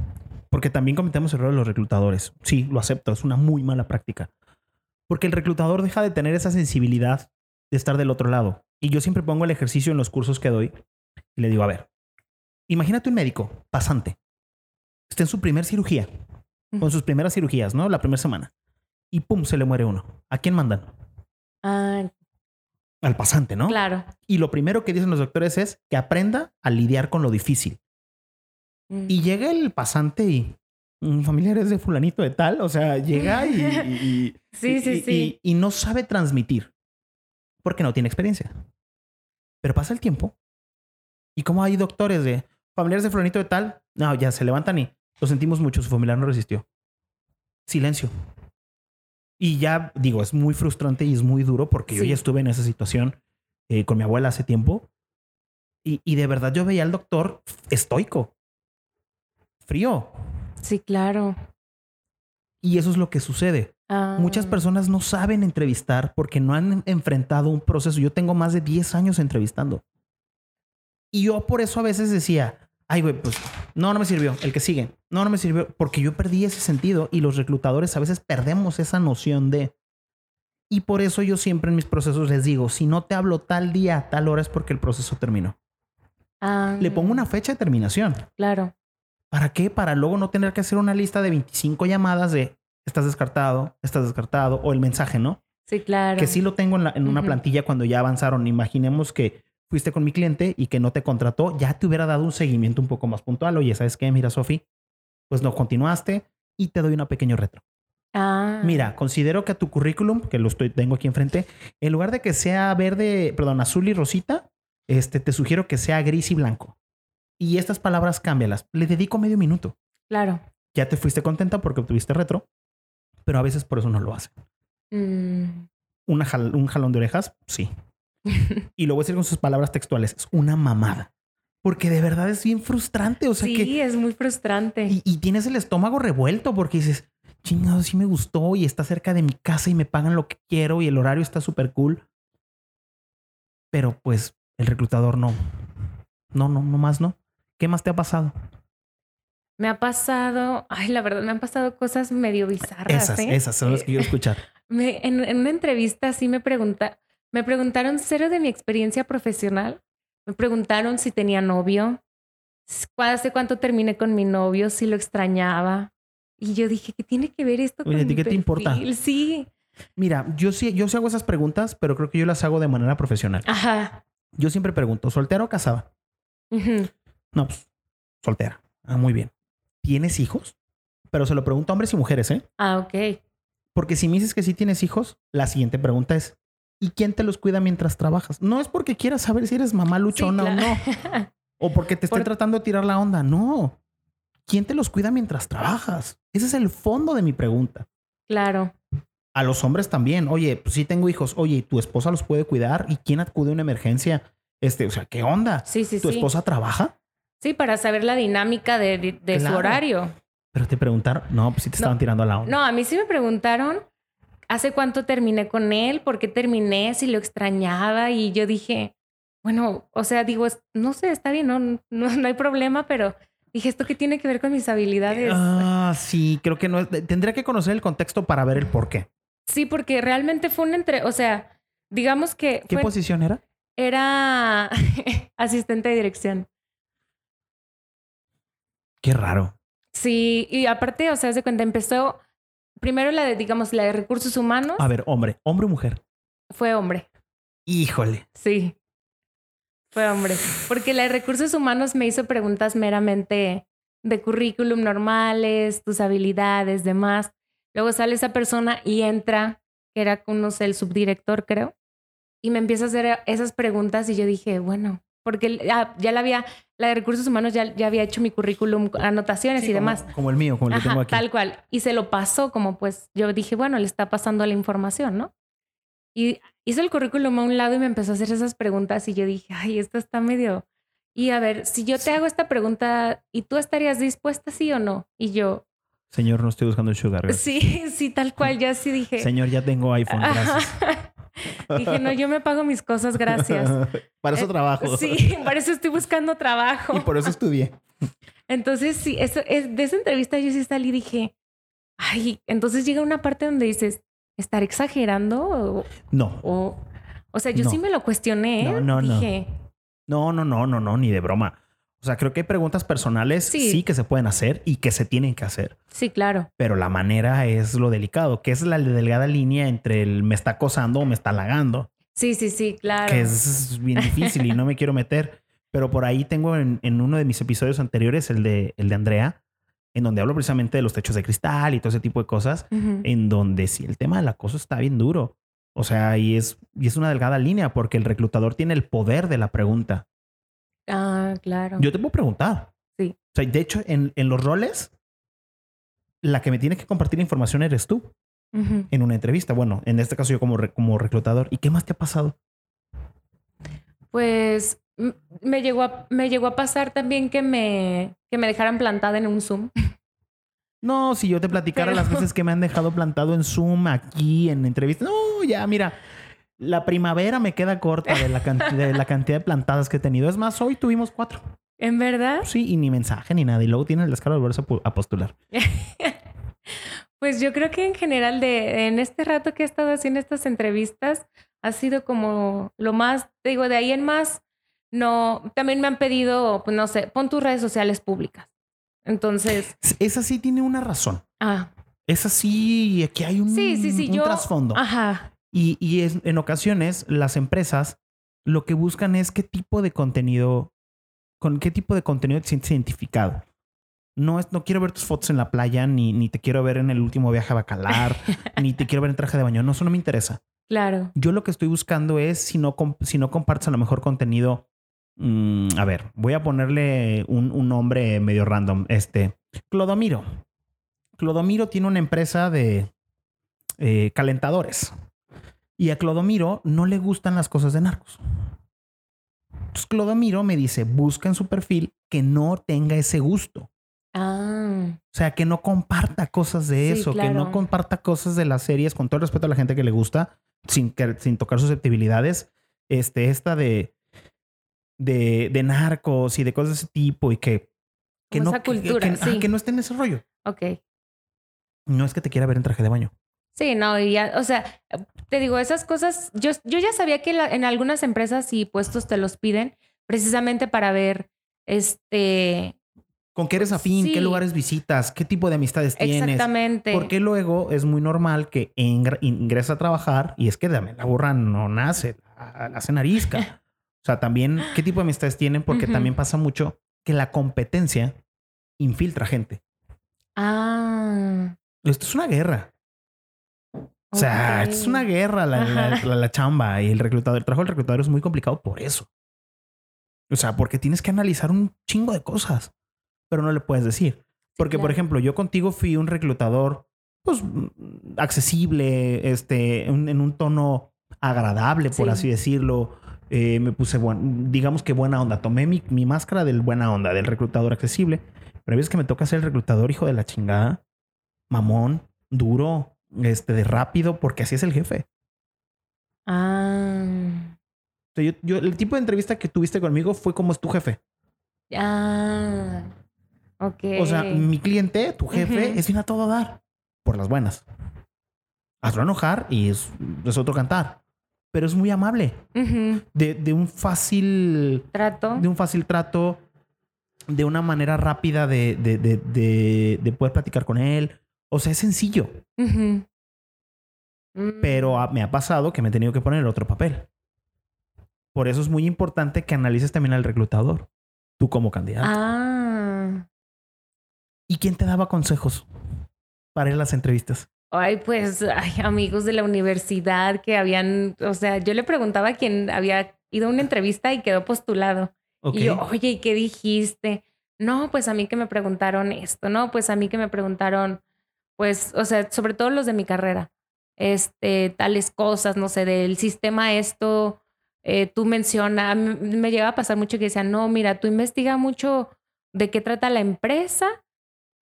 porque también cometemos errores los reclutadores. Sí, lo acepto, es una muy mala práctica. Porque el reclutador deja de tener esa sensibilidad de estar del otro lado. Y yo siempre pongo el ejercicio en los cursos que doy y le digo, a ver, imagínate un médico pasante, está en su primer cirugía, con sus primeras cirugías, ¿no? La primera semana. Y pum, se le muere uno. ¿A quién mandan? Ah, Al pasante, ¿no? claro. Y lo primero que dicen los doctores es que aprenda a lidiar con lo difícil. Mm. Y llega el pasante y "Mm, familiares de fulanito de tal, o sea, llega y, y- Sí, sí, y- sí. y- y no sabe transmitir porque no tiene experiencia. Pero pasa el tiempo y como hay doctores de familiares de fulanito de tal, no, ya se levantan y lo sentimos mucho, su familiar no resistió. Silencio. Y ya digo, es muy frustrante y es muy duro porque yo ya estuve en esa situación eh, con mi abuela hace tiempo. Y, y de verdad yo veía al doctor estoico, frío. Sí, claro. Y eso es lo que sucede. Ah, Muchas personas no saben entrevistar porque no han enfrentado un proceso. Yo tengo más de 10 años entrevistando. Y yo por eso a veces decía, ay, güey, pues no, no me sirvió. El que sigue, no, no me sirvió. Porque yo perdí ese sentido y los reclutadores a veces perdemos esa noción de... Y por eso yo siempre en mis procesos les digo, si no te hablo tal día, tal hora es porque el proceso terminó. ah, Le pongo una fecha de terminación. Claro. ¿Para qué? Para luego no tener que hacer una lista de 25 llamadas de estás descartado, estás descartado o el mensaje, ¿no? Sí, claro. Que sí lo tengo en, la- en una plantilla cuando ya avanzaron. Imaginemos que fuiste con mi cliente y que no te contrató, ya te hubiera dado un seguimiento un poco más puntual. Oye, ¿sabes qué? Mira, Sofi, pues no continuaste y te doy una pequeño retro. Ah. Mira, considero que a tu currículum, que lo estoy, tengo aquí enfrente, en lugar de que sea verde, perdón, azul y rosita, este, te sugiero que sea gris y blanco. Y estas palabras cámbialas. Le dedico medio minuto. Claro. Ya te fuiste contenta porque obtuviste retro, pero a veces por eso no lo hacen. Mm. Una jal- un jalón de orejas, sí. Y lo voy a decir con sus palabras textuales, es una mamada. Porque de verdad es bien frustrante. O sea sí, que... es muy frustrante. Y, y tienes el estómago revuelto porque dices, chingado, sí me gustó y está cerca de mi casa y me pagan lo que quiero y el horario está súper cool. Pero pues el reclutador no. No, no, no más no. ¿Qué más te ha pasado? Me ha pasado, ay, la verdad, me han pasado cosas medio bizarras. Esas, ¿eh? esas son las que quiero escuchar. Me- en, en una entrevista sí me pregunta, me preguntaron cero de mi experiencia profesional. Me preguntaron si tenía novio, hace cuánto terminé con mi novio, si lo extrañaba. Y yo dije, ¿qué tiene que ver esto Oye, con ¿a ti mi qué te importa? Sí. Mira, yo sí, yo sí hago esas preguntas, pero creo que yo las hago de manera profesional. Ajá. Yo siempre pregunto, ¿soltera o casada? No, pues, soltera. Ah, muy bien. ¿Tienes hijos? Pero se lo pregunto a hombres y mujeres, ¿eh? Ah, ok. Porque si me dices que sí tienes hijos, la siguiente pregunta es, ¿y quién te los cuida mientras trabajas? No es porque quieras saber si eres mamá Sí, luchona o no, o porque te esté Por- tratando de tirar la onda. No. ¿Quién te los cuida mientras trabajas? Ese es el fondo de mi pregunta. claro. A los hombres también. Oye, pues sí tengo hijos. Oye, ¿y ¿tu esposa los puede cuidar? ¿Y quién acude a una emergencia? Este, o sea, ¿qué onda? Sí, sí, ¿Tu sí. esposa trabaja? Sí, para saber la dinámica de, de- de Claro. su horario. Pero te preguntaron, no, pues sí te No. estaban tirando a la onda. No, a mí sí me preguntaron hace cuánto terminé con él, por qué terminé, si lo extrañaba y yo dije, bueno, o sea, digo, no sé, está bien, no, no, no hay problema, pero dije, ¿esto qué tiene que ver con mis habilidades? Ah, sí, creo que no es. Tendría que conocer el contexto para ver el por qué. Sí, porque realmente fue un entre, o sea, digamos que ¿Qué fue- posición era? era asistente de dirección. Qué raro. Sí, y aparte, o sea, se cuenta, empezó primero la de, digamos, la de recursos humanos, A ver, hombre, hombre o mujer. fue hombre. Híjole. Sí. Fue hombre. Porque la de recursos humanos me hizo preguntas meramente de currículum normales, tus habilidades, demás. Luego sale esa persona y entra, que era no sé, el subdirector, creo, y me empieza a hacer esas preguntas y yo dije, bueno, porque ya, ya la había, la de recursos humanos ya, ya había hecho mi currículum, anotaciones Sí, y como- demás. Como, el mío, como el que tengo aquí. tal cual. Y se lo pasó como pues yo dije, bueno, le está pasando la información, ¿no? Y hizo el currículum a un lado y me empezó a hacer esas preguntas y yo dije, ay, esto está medio... Y a ver, si yo te hago esta pregunta, ¿y tú estarías dispuesta sí o no? Y yo, Señor, no estoy buscando un sugar. sí, sí, tal cual, ya sí dije. Señor, ya tengo iPhone, gracias. Dije, no, yo me pago mis cosas, gracias. Para eso Eh, trabajo. Sí, para eso estoy buscando trabajo. Y por eso estudié. Entonces, sí, eso, es, de esa entrevista yo sí salí y dije, ay, entonces llega una parte donde dices, ¿estar exagerando? O, No, o, o sea, yo No. sí me lo cuestioné. No, no, no. dije, no, no, no, no, no, ni de broma. O sea, creo que hay preguntas personales sí. Sí. que se pueden hacer y que se tienen que hacer. sí, claro. Pero la manera es lo delicado, que es la delgada línea entre el me está acosando o me está halagando. Sí, sí, sí, claro. que es bien difícil y no me quiero meter. Pero por ahí tengo en, en uno de mis episodios anteriores, el de, el de Andrea, en donde hablo precisamente de los techos de cristal y todo ese tipo de cosas, en donde sí el tema del acoso está bien duro. O sea, y es, y es una delgada línea porque el reclutador tiene el poder de la pregunta. Ah, claro. Yo te puedo preguntar. Sí. O sea, de hecho, en, en los roles, la que me tiene que compartir información eres tú. En una entrevista. Bueno, en este caso yo como, re- como reclutador. ¿Y qué más te ha pasado? Pues me llegó a, me llegó a pasar también que me, que me dejaran plantada en un Zoom. No, si yo te platicara Pero- las veces que me han dejado plantado en Zoom, aquí, en entrevistas. No, ya, mira. La primavera me queda corta de la, de la cantidad de plantadas que he tenido. Es más, hoy tuvimos cuatro. ¿En verdad? Sí, y ni mensaje ni nada. Y luego tienes el descaro de volverse a postular. Pues yo creo que en general de en este rato que he estado haciendo estas entrevistas ha sido como lo más, te digo, de ahí en más, no, también me han pedido, pues no sé, pon tus redes sociales públicas. Entonces, Esa sí tiene una razón. ah, Esa sí, aquí hay un, sí, sí, sí, un yo, trasfondo. ajá, Y, y es, en ocasiones las empresas lo que buscan es qué tipo de contenido, con qué tipo de contenido te sientes identificado. No, es, no quiero ver tus fotos en la playa, ni, ni te quiero ver en el último viaje a Bacalar, ni te quiero ver en traje de baño. No, eso no me interesa. claro, Yo lo que estoy buscando es si no, si no compartes a lo mejor contenido. mm, a ver, voy a ponerle un, un nombre medio random. Este, Clodomiro. Clodomiro tiene una empresa de eh, calentadores. Y a Clodomiro no le gustan las cosas de narcos. Entonces Clodomiro me dice, busca en su perfil que no tenga ese gusto. ah, O sea, que no comparta cosas de Sí, eso, que no comparta cosas de las series, con todo el respeto a la gente que le gusta, sin, que, sin tocar susceptibilidades. Este, esta de, de, de narcos y de cosas de ese tipo y que, que Como no, esa que- cultura, que, ajá, sí. que no esté en ese rollo. ok. No es que te quiera ver en traje de baño. Sí, no, y ya, o sea, te digo, esas cosas, yo, yo ya sabía que la- en algunas empresas y puestos te los piden precisamente para ver, este, ¿Con qué eres afín? ¿Qué lugares visitas? ¿Qué tipo de amistades tienes? exactamente. Porque luego es muy normal que ingr- ingresa a trabajar y es que dame, la burra no nace, la, la hacen arisca. O sea, también qué tipo de amistades tienen, porque también pasa mucho que la competencia infiltra gente. Ah, Esto es una guerra. O sea, es una guerra la, la- la- la chamba y el reclutador. El trabajo del reclutador es muy complicado por eso. O sea, porque tienes que analizar un chingo de cosas, pero no le puedes decir. Porque, por ejemplo, yo contigo fui un reclutador, pues, accesible, este, un- en un tono agradable, por Sí. así decirlo. Eh, me puse, buen, digamos que buena onda. Tomé mi, mi máscara del buena onda, del reclutador accesible. Pero a veces que me toca ser el reclutador, hijo de la chingada, mamón, duro, este, de rápido, porque así es el jefe. Ah, O sea, yo, yo- el tipo de entrevista que tuviste conmigo fue como es tu jefe. ah, ok. O sea, mi cliente, tu jefe, Ujú. es bien a todo dar. Por las buenas. Hazlo enojar y es, es otro cantar. Pero es muy amable. De, de un fácil. Trato. De un fácil trato. De una manera rápida de, de- de poder platicar con él. O sea, es sencillo. Mm, Pero me ha pasado que me he tenido que poner otro papel. Por eso es muy importante que analices también al reclutador. Tú como candidato. Ah. ¿Y quién te daba consejos para ir a las entrevistas? Ay, pues, ay, amigos de la universidad que habían, o sea, yo le preguntaba a quien había ido a una entrevista y quedó postulado. Ok. Y yo, oye, ¿y qué dijiste? No, pues a mí que me preguntaron esto, no, pues a mí que me preguntaron, pues, o sea, sobre todo los de mi carrera, este, tales cosas, no sé, del sistema esto, eh, tú menciona, me llegaba a pasar mucho que decían, no, mira, tú investiga mucho de qué trata la empresa,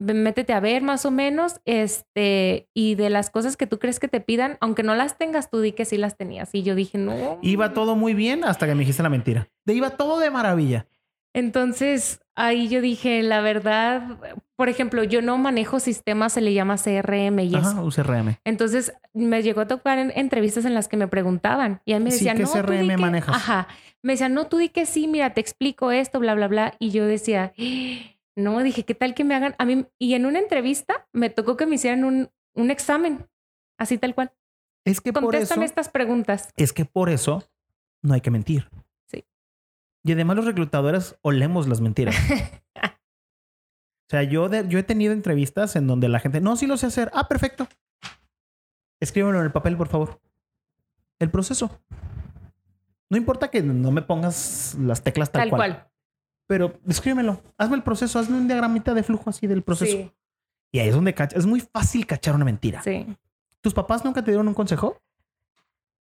métete a ver más o menos, este, y de las cosas que tú crees que te pidan, aunque no las tengas, tú di que sí las tenías. Y yo dije, no. Iba todo muy bien hasta que me dijiste la mentira. De iba todo de maravilla. Entonces, ahí yo dije, la verdad, por ejemplo, yo no manejo sistemas, se le llama CRM y Ajá, eso. un CRM. Entonces, me llegó a tocar en entrevistas en las que me preguntaban y a mí me Sí, decían, ¿qué no, tú di CRM que-". manejas? Ajá. Me decían, no, tú di que sí, mira, te explico esto, bla, bla, bla. Y yo decía, no, dije, ¿qué tal que me hagan a mí? Y en una entrevista me tocó que me hicieran un, un examen, así tal cual. Es que por eso, Contéstame estas preguntas. es que por eso no hay que mentir. Y además los reclutadores olemos las mentiras. o sea, yo, de- yo he tenido entrevistas en donde la gente, no, sí lo sé hacer. Ah, perfecto. Escríbelo en el papel, por favor. El proceso. No importa que no me pongas las teclas tal, Tal cual, cual. Pero escríbemelo. Hazme el proceso. Hazme un diagramita de flujo así del proceso. Sí, Y ahí es donde cacha. Es muy fácil cachar una mentira. sí. ¿Tus papás nunca te dieron un consejo?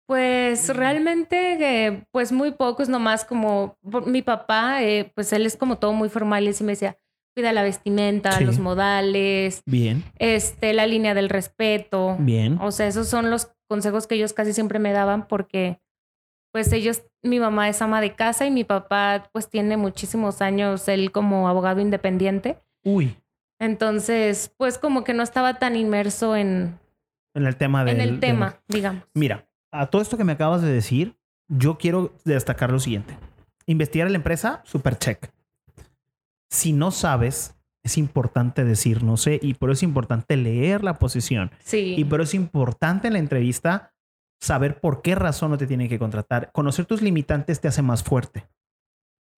Pues realmente, eh, pues muy pocos, nomás como mi papá, eh, pues él es como todo muy formal y sí me decía, cuida la vestimenta, Sí. los modales, Bien, este, la línea del respeto. bien. O sea, esos son los consejos que ellos casi siempre me daban porque, pues ellos, mi mamá es ama de casa y mi papá, pues tiene muchísimos años, él como abogado independiente. Uy, Entonces, pues como que no estaba tan inmerso en, en el tema del... en el tema, digamos. Mira, a todo esto que me acabas de decir, yo quiero destacar lo siguiente. Investigar a la empresa, super check. Si no sabes, es importante decir no sé y por eso es importante leer la posición. Sí. Y por eso es importante en la entrevista saber por qué razón no te tienen que contratar. Conocer tus limitantes te hace más fuerte.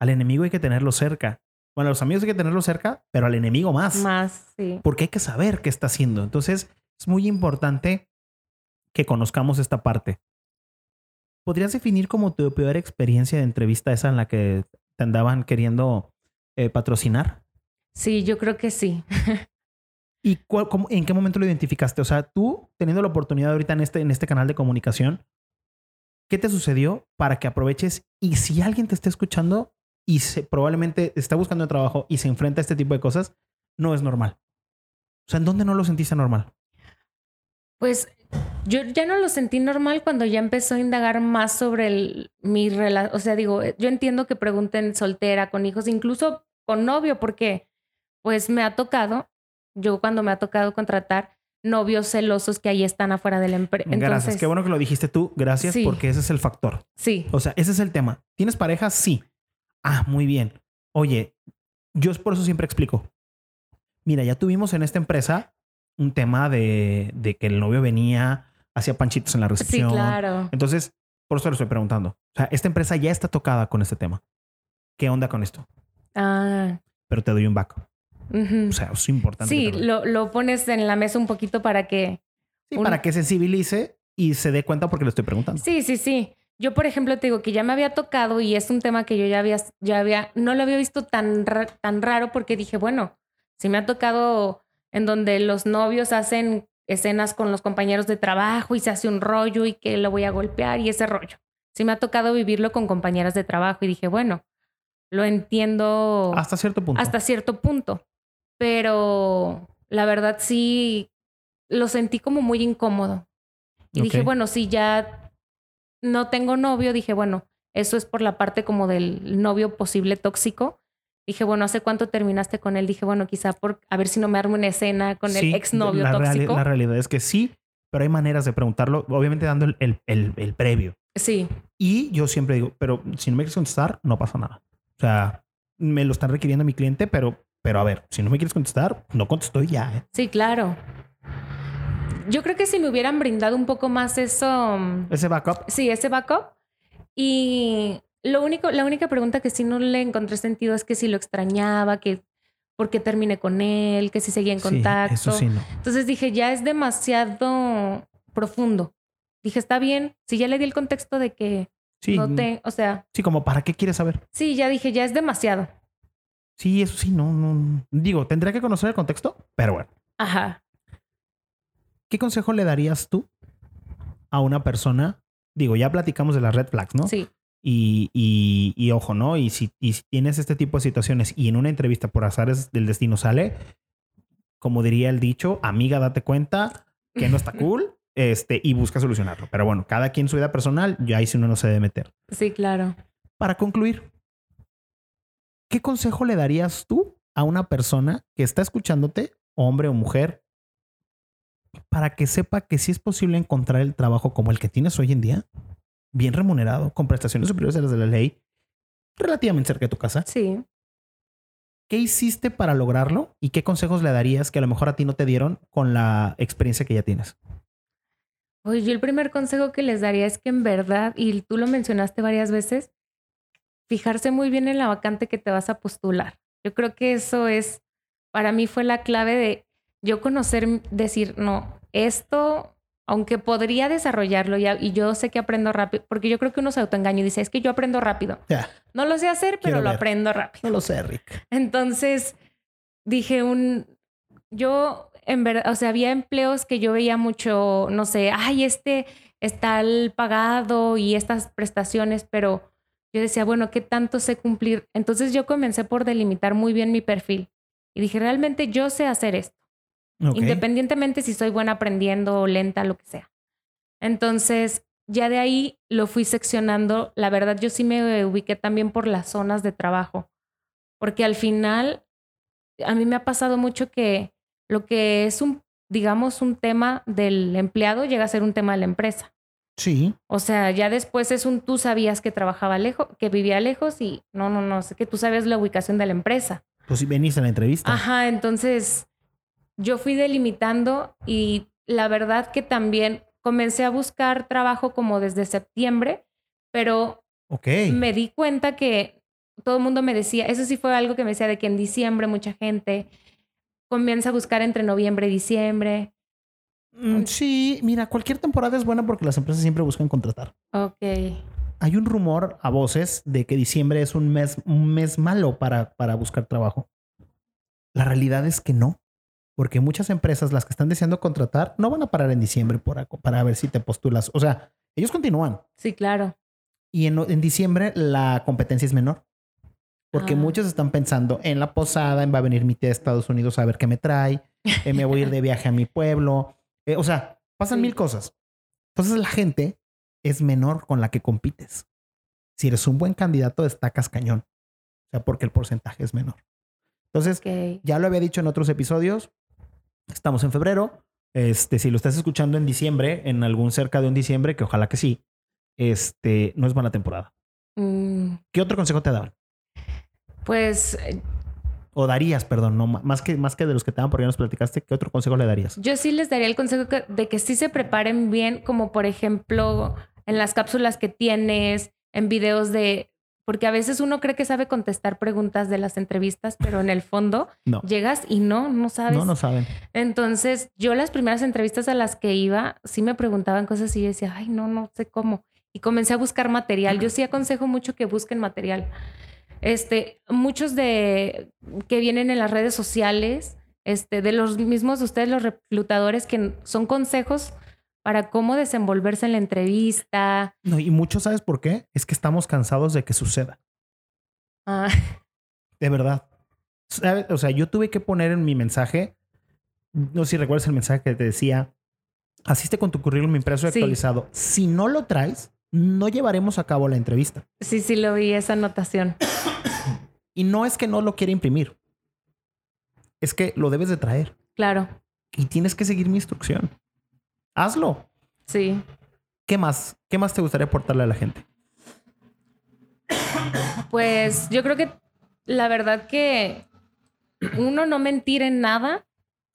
Al enemigo hay que tenerlo cerca. Bueno, a los amigos hay que tenerlo cerca, pero al enemigo más. Más, sí. Porque hay que saber qué está haciendo. Entonces, es muy importante que conozcamos esta parte. ¿Podrías definir como tu peor experiencia de entrevista esa en la que te andaban queriendo eh, patrocinar? Sí, yo creo que sí. ¿Y cuál- cómo- en qué momento lo identificaste? O sea, tú teniendo la oportunidad ahorita en este, en este canal de comunicación, ¿qué te sucedió para que aproveches? Y si alguien te está escuchando y se- probablemente está buscando trabajo y se enfrenta a este tipo de cosas, no es normal. O sea, ¿en dónde no lo sentiste normal? Pues yo ya no lo sentí normal cuando ya empezó a indagar más sobre el, mi relación. O sea, digo, yo entiendo que pregunten soltera, con hijos, incluso con novio, porque pues me ha tocado, yo cuando me ha tocado contratar novios celosos que ahí están afuera de la empresa. Gracias. Qué bueno que lo dijiste tú. Gracias Sí. porque ese es el factor. Sí, O sea, ese es el tema. ¿Tienes pareja? Sí. Ah, muy bien. Oye, yo por eso siempre explico. Mira, ya tuvimos en esta empresa un tema de, de que el novio venía, hacía panchitos en la sí, recepción. claro. Entonces, por eso le estoy preguntando. O sea, esta empresa ya está tocada con este tema. ¿Qué onda con esto? Ah, Pero te doy un back. ujú. O sea, es importante. sí, lo- lo, pones en la mesa un poquito para que Sí, un- para que sensibilice y se dé cuenta porque le estoy preguntando. Sí, sí, sí. Yo, por ejemplo, te digo que ya me había tocado y es un tema que yo ya había, ya había, no lo había visto tan, tan raro porque dije, bueno, si me ha tocado en donde los novios hacen escenas con los compañeros de trabajo y se hace un rollo y que lo voy a golpear y ese rollo. Sí me ha tocado vivirlo con compañeras de trabajo y dije, bueno, lo entiendo Hasta cierto punto. hasta cierto punto, pero la verdad sí lo sentí como muy incómodo. Y dije, bueno, si ya no tengo novio, dije, bueno, eso es por la parte como del novio posible tóxico. Dije, bueno, ¿hace cuánto terminaste con él? Dije, bueno, quizá por a ver si no me armo una escena con Sí, el exnovio la reali- tóxico. la realidad es que sí, pero hay maneras de preguntarlo, obviamente dando el, el- el- el previo. Sí, Y yo siempre digo, pero si no me quieres contestar, no pasa nada. O sea, me lo están requiriendo mi cliente, pero, pero a ver, si no me quieres contestar, no contesto ya. ¿eh? sí, claro. Yo creo que si me hubieran brindado un poco más eso, mm, Ese backup. Sí, ese backup. Y lo único, la única pregunta que sí no le encontré sentido es que si lo extrañaba, que por qué terminé con él, que si seguía en Sí, contacto. eso sí, no. Entonces dije, ya es demasiado profundo. Dije, está bien, si ya le di el contexto de que Sí, no te, o sea, sí, como para qué quieres saber. sí, ya dije, ya es demasiado. Sí, eso sí, no, no. Digo, tendría que conocer el contexto, pero bueno. Ajá. ¿Qué consejo le darías tú a una persona? Digo, ya platicamos de las red flags, ¿no? Sí, Y, y, y ojo, ¿no? Y si, y si tienes este tipo de situaciones y en una entrevista por azares del destino sale, como diría el dicho, amiga, date cuenta que no está cool este, y busca solucionarlo. Pero bueno, cada quien su vida personal, ya ahí sí uno no se debe meter. sí, claro. Para concluir, ¿qué consejo le darías tú a una persona que está escuchándote, hombre o mujer, para que sepa que sí es posible encontrar el trabajo como el que tienes hoy en día, bien remunerado, con prestaciones superiores a las de la ley, relativamente cerca de tu casa? Sí. ¿Qué hiciste para lograrlo y qué consejos le darías que a lo mejor a ti no te dieron con la experiencia que ya tienes? Oye, yo el primer consejo que les daría es que en verdad, y tú lo mencionaste varias veces, fijarse muy bien en la vacante que te vas a postular. Yo creo que eso es, para mí fue la clave de yo conocer, decir, no, esto, aunque podría desarrollarlo y yo sé que aprendo rápido, porque yo creo que uno se autoengaña y dice, es que yo aprendo rápido. No lo sé hacer, pero Quiero lo ver. aprendo rápido. no lo sé, Rick. Entonces dije un, yo en verdad, o sea, había empleos que yo veía mucho, no sé, ay, este está el pagado y estas prestaciones, pero yo decía, bueno, ¿qué tanto sé cumplir? Entonces yo comencé por delimitar muy bien mi perfil y dije, realmente yo sé hacer esto, Independientemente si soy buena aprendiendo o lenta, lo que sea. Entonces, ya de ahí lo fui seccionando. La verdad, yo sí me ubiqué también por las zonas de trabajo, porque al final, a mí me ha pasado mucho que lo que es un, digamos, un tema del empleado llega a ser un tema de la empresa. Sí. O sea, ya después es un tú sabías que trabajaba lejos, que vivía lejos y no, no, no, sé que tú sabes la ubicación de la empresa. Pues si veniste a la entrevista. Ajá, entonces yo fui delimitando y la verdad que también comencé a buscar trabajo como desde septiembre, pero Ok. me di cuenta que todo el mundo me decía, eso sí fue algo que me decía de que en diciembre mucha gente comienza a buscar entre noviembre y diciembre. Mm, Sí, mira, cualquier temporada es buena porque las empresas siempre buscan contratar. Ok. Hay un rumor a voces de que diciembre es un mes, un mes malo para, para buscar trabajo. La realidad es que no, porque muchas empresas, las que están deseando contratar, no van a parar en diciembre por, para ver si te postulas. O sea, ellos continúan. Sí, claro. Y en, en diciembre la competencia es menor. Porque Ah. muchos están pensando en la posada, en va a venir mi tía de Estados Unidos a ver qué me trae, eh, me voy a ir de viaje a mi pueblo. Eh, o sea, pasan Sí. mil cosas. Entonces la gente es menor con la que compites. Si eres un buen candidato, destacas cañón. O sea, porque el porcentaje es menor. Entonces, Ok. ya lo había dicho en otros episodios. Estamos en febrero. Este, si lo estás escuchando en diciembre, en algún cerca de un diciembre, que ojalá que sí, este, no es mala temporada. Mm, ¿Qué otro consejo te daban? pues O darías, perdón, no más que, más que de los que te daban porque ya nos platicaste, ¿qué otro consejo le darías? Yo sí les daría el consejo que- de que sí se preparen bien, como por ejemplo en las cápsulas que tienes, en videos de... Porque a veces uno cree que sabe contestar preguntas de las entrevistas, pero en el fondo No. llegas y no, no sabes. No, no saben. Entonces, yo las primeras entrevistas a las que iba, sí me preguntaban cosas y yo decía, ay, no, no sé cómo. Y comencé a buscar material. Yo sí aconsejo mucho que busquen material. Este, muchos de que vienen en las redes sociales, este, de los mismos de ustedes, los reclutadores, que son consejos para cómo desenvolverse en la entrevista. No, y mucho, ¿sabes por qué? Es que estamos cansados de que suceda. Ah, De verdad. ¿Sabe? O sea, yo tuve que poner en mi mensaje, no sé si recuerdas el mensaje que te decía, asiste con tu currículum impreso y Sí. actualizado. Si no lo traes, no llevaremos a cabo la entrevista. sí, sí, lo vi esa anotación. Y no es que no lo quiera imprimir. Es que lo debes de traer. Claro, Y tienes que seguir mi instrucción. Hazlo. sí. ¿Qué más? ¿Qué más te gustaría aportarle a la gente? Pues yo creo que la verdad que uno no mentir en nada,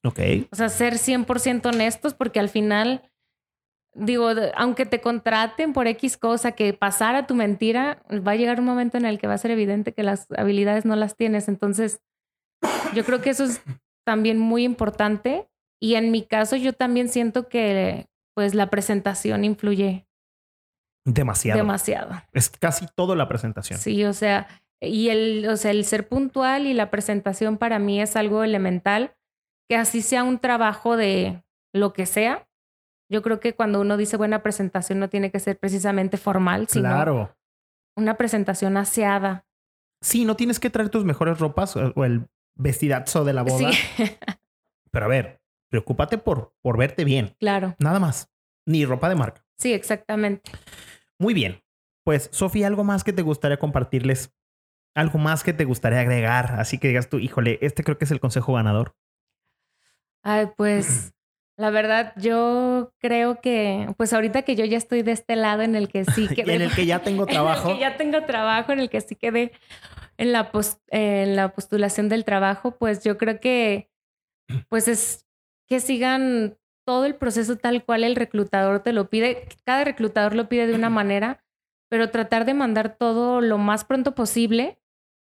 Ok. o sea, ser 100% honestos, porque al final, digo, aunque te contraten por X cosa, que pasara tu mentira, va a llegar un momento en el que va a ser evidente que las habilidades no las tienes. Entonces, yo creo que eso es también muy importante. Y en mi caso, yo también siento que pues la presentación influye Demasiado. demasiado. Es casi todo la presentación. Sí, o sea, y el, o sea, el ser puntual y la presentación para mí es algo elemental, que así sea un trabajo de lo que sea. Yo creo que cuando uno dice buena presentación no tiene que ser precisamente formal, sino Claro. una presentación aseada. Sí, no tienes que traer tus mejores ropas o o el vestidazo de la boda. Sí, Pero a ver, preocúpate por, por verte bien. claro. Nada más. Ni ropa de marca. Sí, exactamente. Muy bien. Pues, Sofía, ¿algo más que te gustaría compartirles? ¿Algo más que te gustaría agregar? Así que digas tú, híjole, este creo que es el consejo ganador. Ay, pues la verdad yo creo que, pues ahorita que yo ya estoy de este lado en el que sí Y quedé en el que ya tengo trabajo. En el que ya tengo trabajo, en el que sí quedé en la, en la postulación del trabajo, pues yo creo que pues es que sigan todo el proceso tal cual el reclutador te lo pide. Cada reclutador lo pide de una manera, pero tratar de mandar todo lo más pronto posible.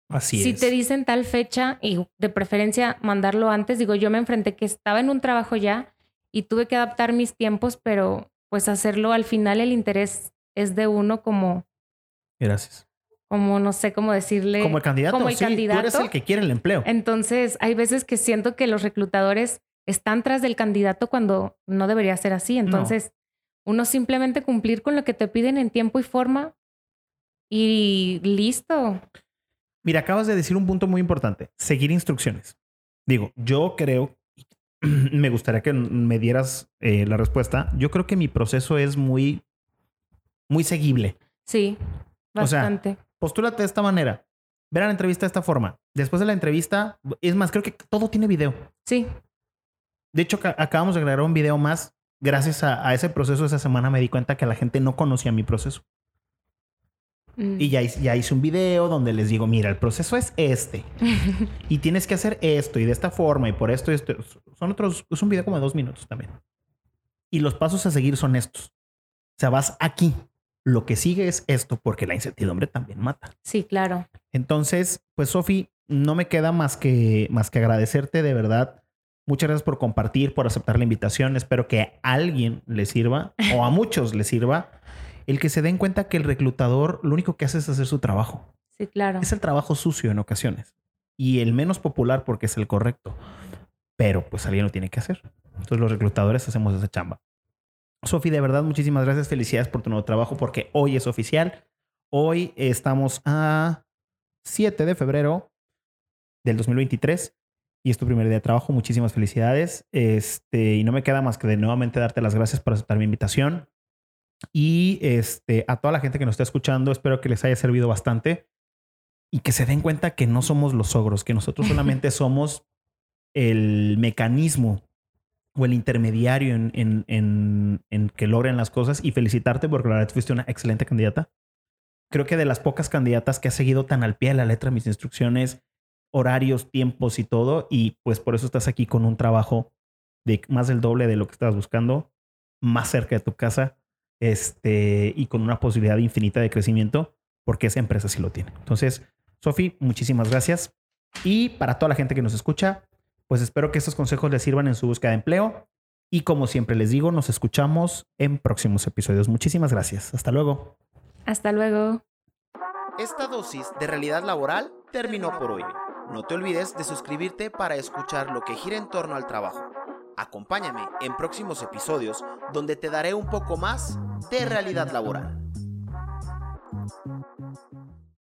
Así si es. te dicen tal fecha y de preferencia mandarlo antes, digo, yo me enfrenté que estaba en un trabajo ya y tuve que adaptar mis tiempos, pero pues hacerlo al final el interés es de uno como Gracias. como no sé cómo decirle. Como el candidato. Como el sí, candidato. Tú eres el que quiere el empleo. Entonces, hay veces que siento que los reclutadores están tras del candidato cuando no debería ser así. Entonces, uno simplemente cumplir con lo que te piden en tiempo y forma y listo. Mira, acabas de decir un punto muy importante, seguir instrucciones. Digo, yo creo, me gustaría que me dieras eh, la respuesta, yo creo que mi proceso es muy, muy seguible. Sí, bastante. O sea, postúlate de esta manera, ver la entrevista de esta forma. Después de la entrevista, es más, creo que todo tiene video. Sí. De hecho, acabamos de grabar un video más. Gracias a, ese proceso esa semana me di cuenta que la gente no conocía mi proceso. Mm. Y ya, ya hice un video donde les digo, mira, el proceso es este. y tienes que hacer esto y de esta forma y por esto y esto. Son otros, es un video como de dos minutos también. Y los pasos a seguir son estos. O sea, vas aquí. Lo que sigue es esto porque la incertidumbre también mata. Sí, claro. Entonces, pues Sofi, no me queda más que, más que agradecerte de verdad. Muchas gracias por compartir, por aceptar la invitación. Espero que a alguien le sirva o a muchos le sirva el que se den cuenta que el reclutador lo único que hace es hacer su trabajo. Sí, claro. Es el trabajo sucio en ocasiones y el menos popular porque es el correcto. Pero pues alguien lo tiene que hacer. Entonces los reclutadores hacemos esa chamba. Sofi, de verdad, muchísimas gracias. Felicidades por tu nuevo trabajo porque hoy es oficial. Hoy estamos a 7 de febrero del 2023 y es tu primer día de trabajo. Muchísimas felicidades. Este, y no me queda más que de nuevamente darte las gracias por aceptar mi invitación. Y este, a toda la gente que nos está escuchando, espero que les haya servido bastante y que se den cuenta que no somos los ogros, que nosotros solamente somos el mecanismo o el intermediario en, en, en, en, que logren las cosas y felicitarte porque la verdad fuiste una excelente candidata. Creo que de las pocas candidatas que ha seguido tan al pie de la letra mis instrucciones, horarios, tiempos y todo, y pues por eso estás aquí con un trabajo de más del doble de lo que estabas buscando, más cerca de tu casa, este, y con una posibilidad infinita de crecimiento, porque esa empresa sí lo tiene. Entonces, Sofi, muchísimas gracias. Y para toda la gente que nos escucha, pues espero que estos consejos les sirvan en su búsqueda de empleo. Y como siempre les digo, nos escuchamos en próximos episodios. Muchísimas gracias. Hasta luego. Hasta luego. Esta dosis de realidad laboral terminó por hoy. No te olvides de suscribirte para escuchar lo que gira en torno al trabajo. Acompáñame en próximos episodios donde te daré un poco más de realidad laboral.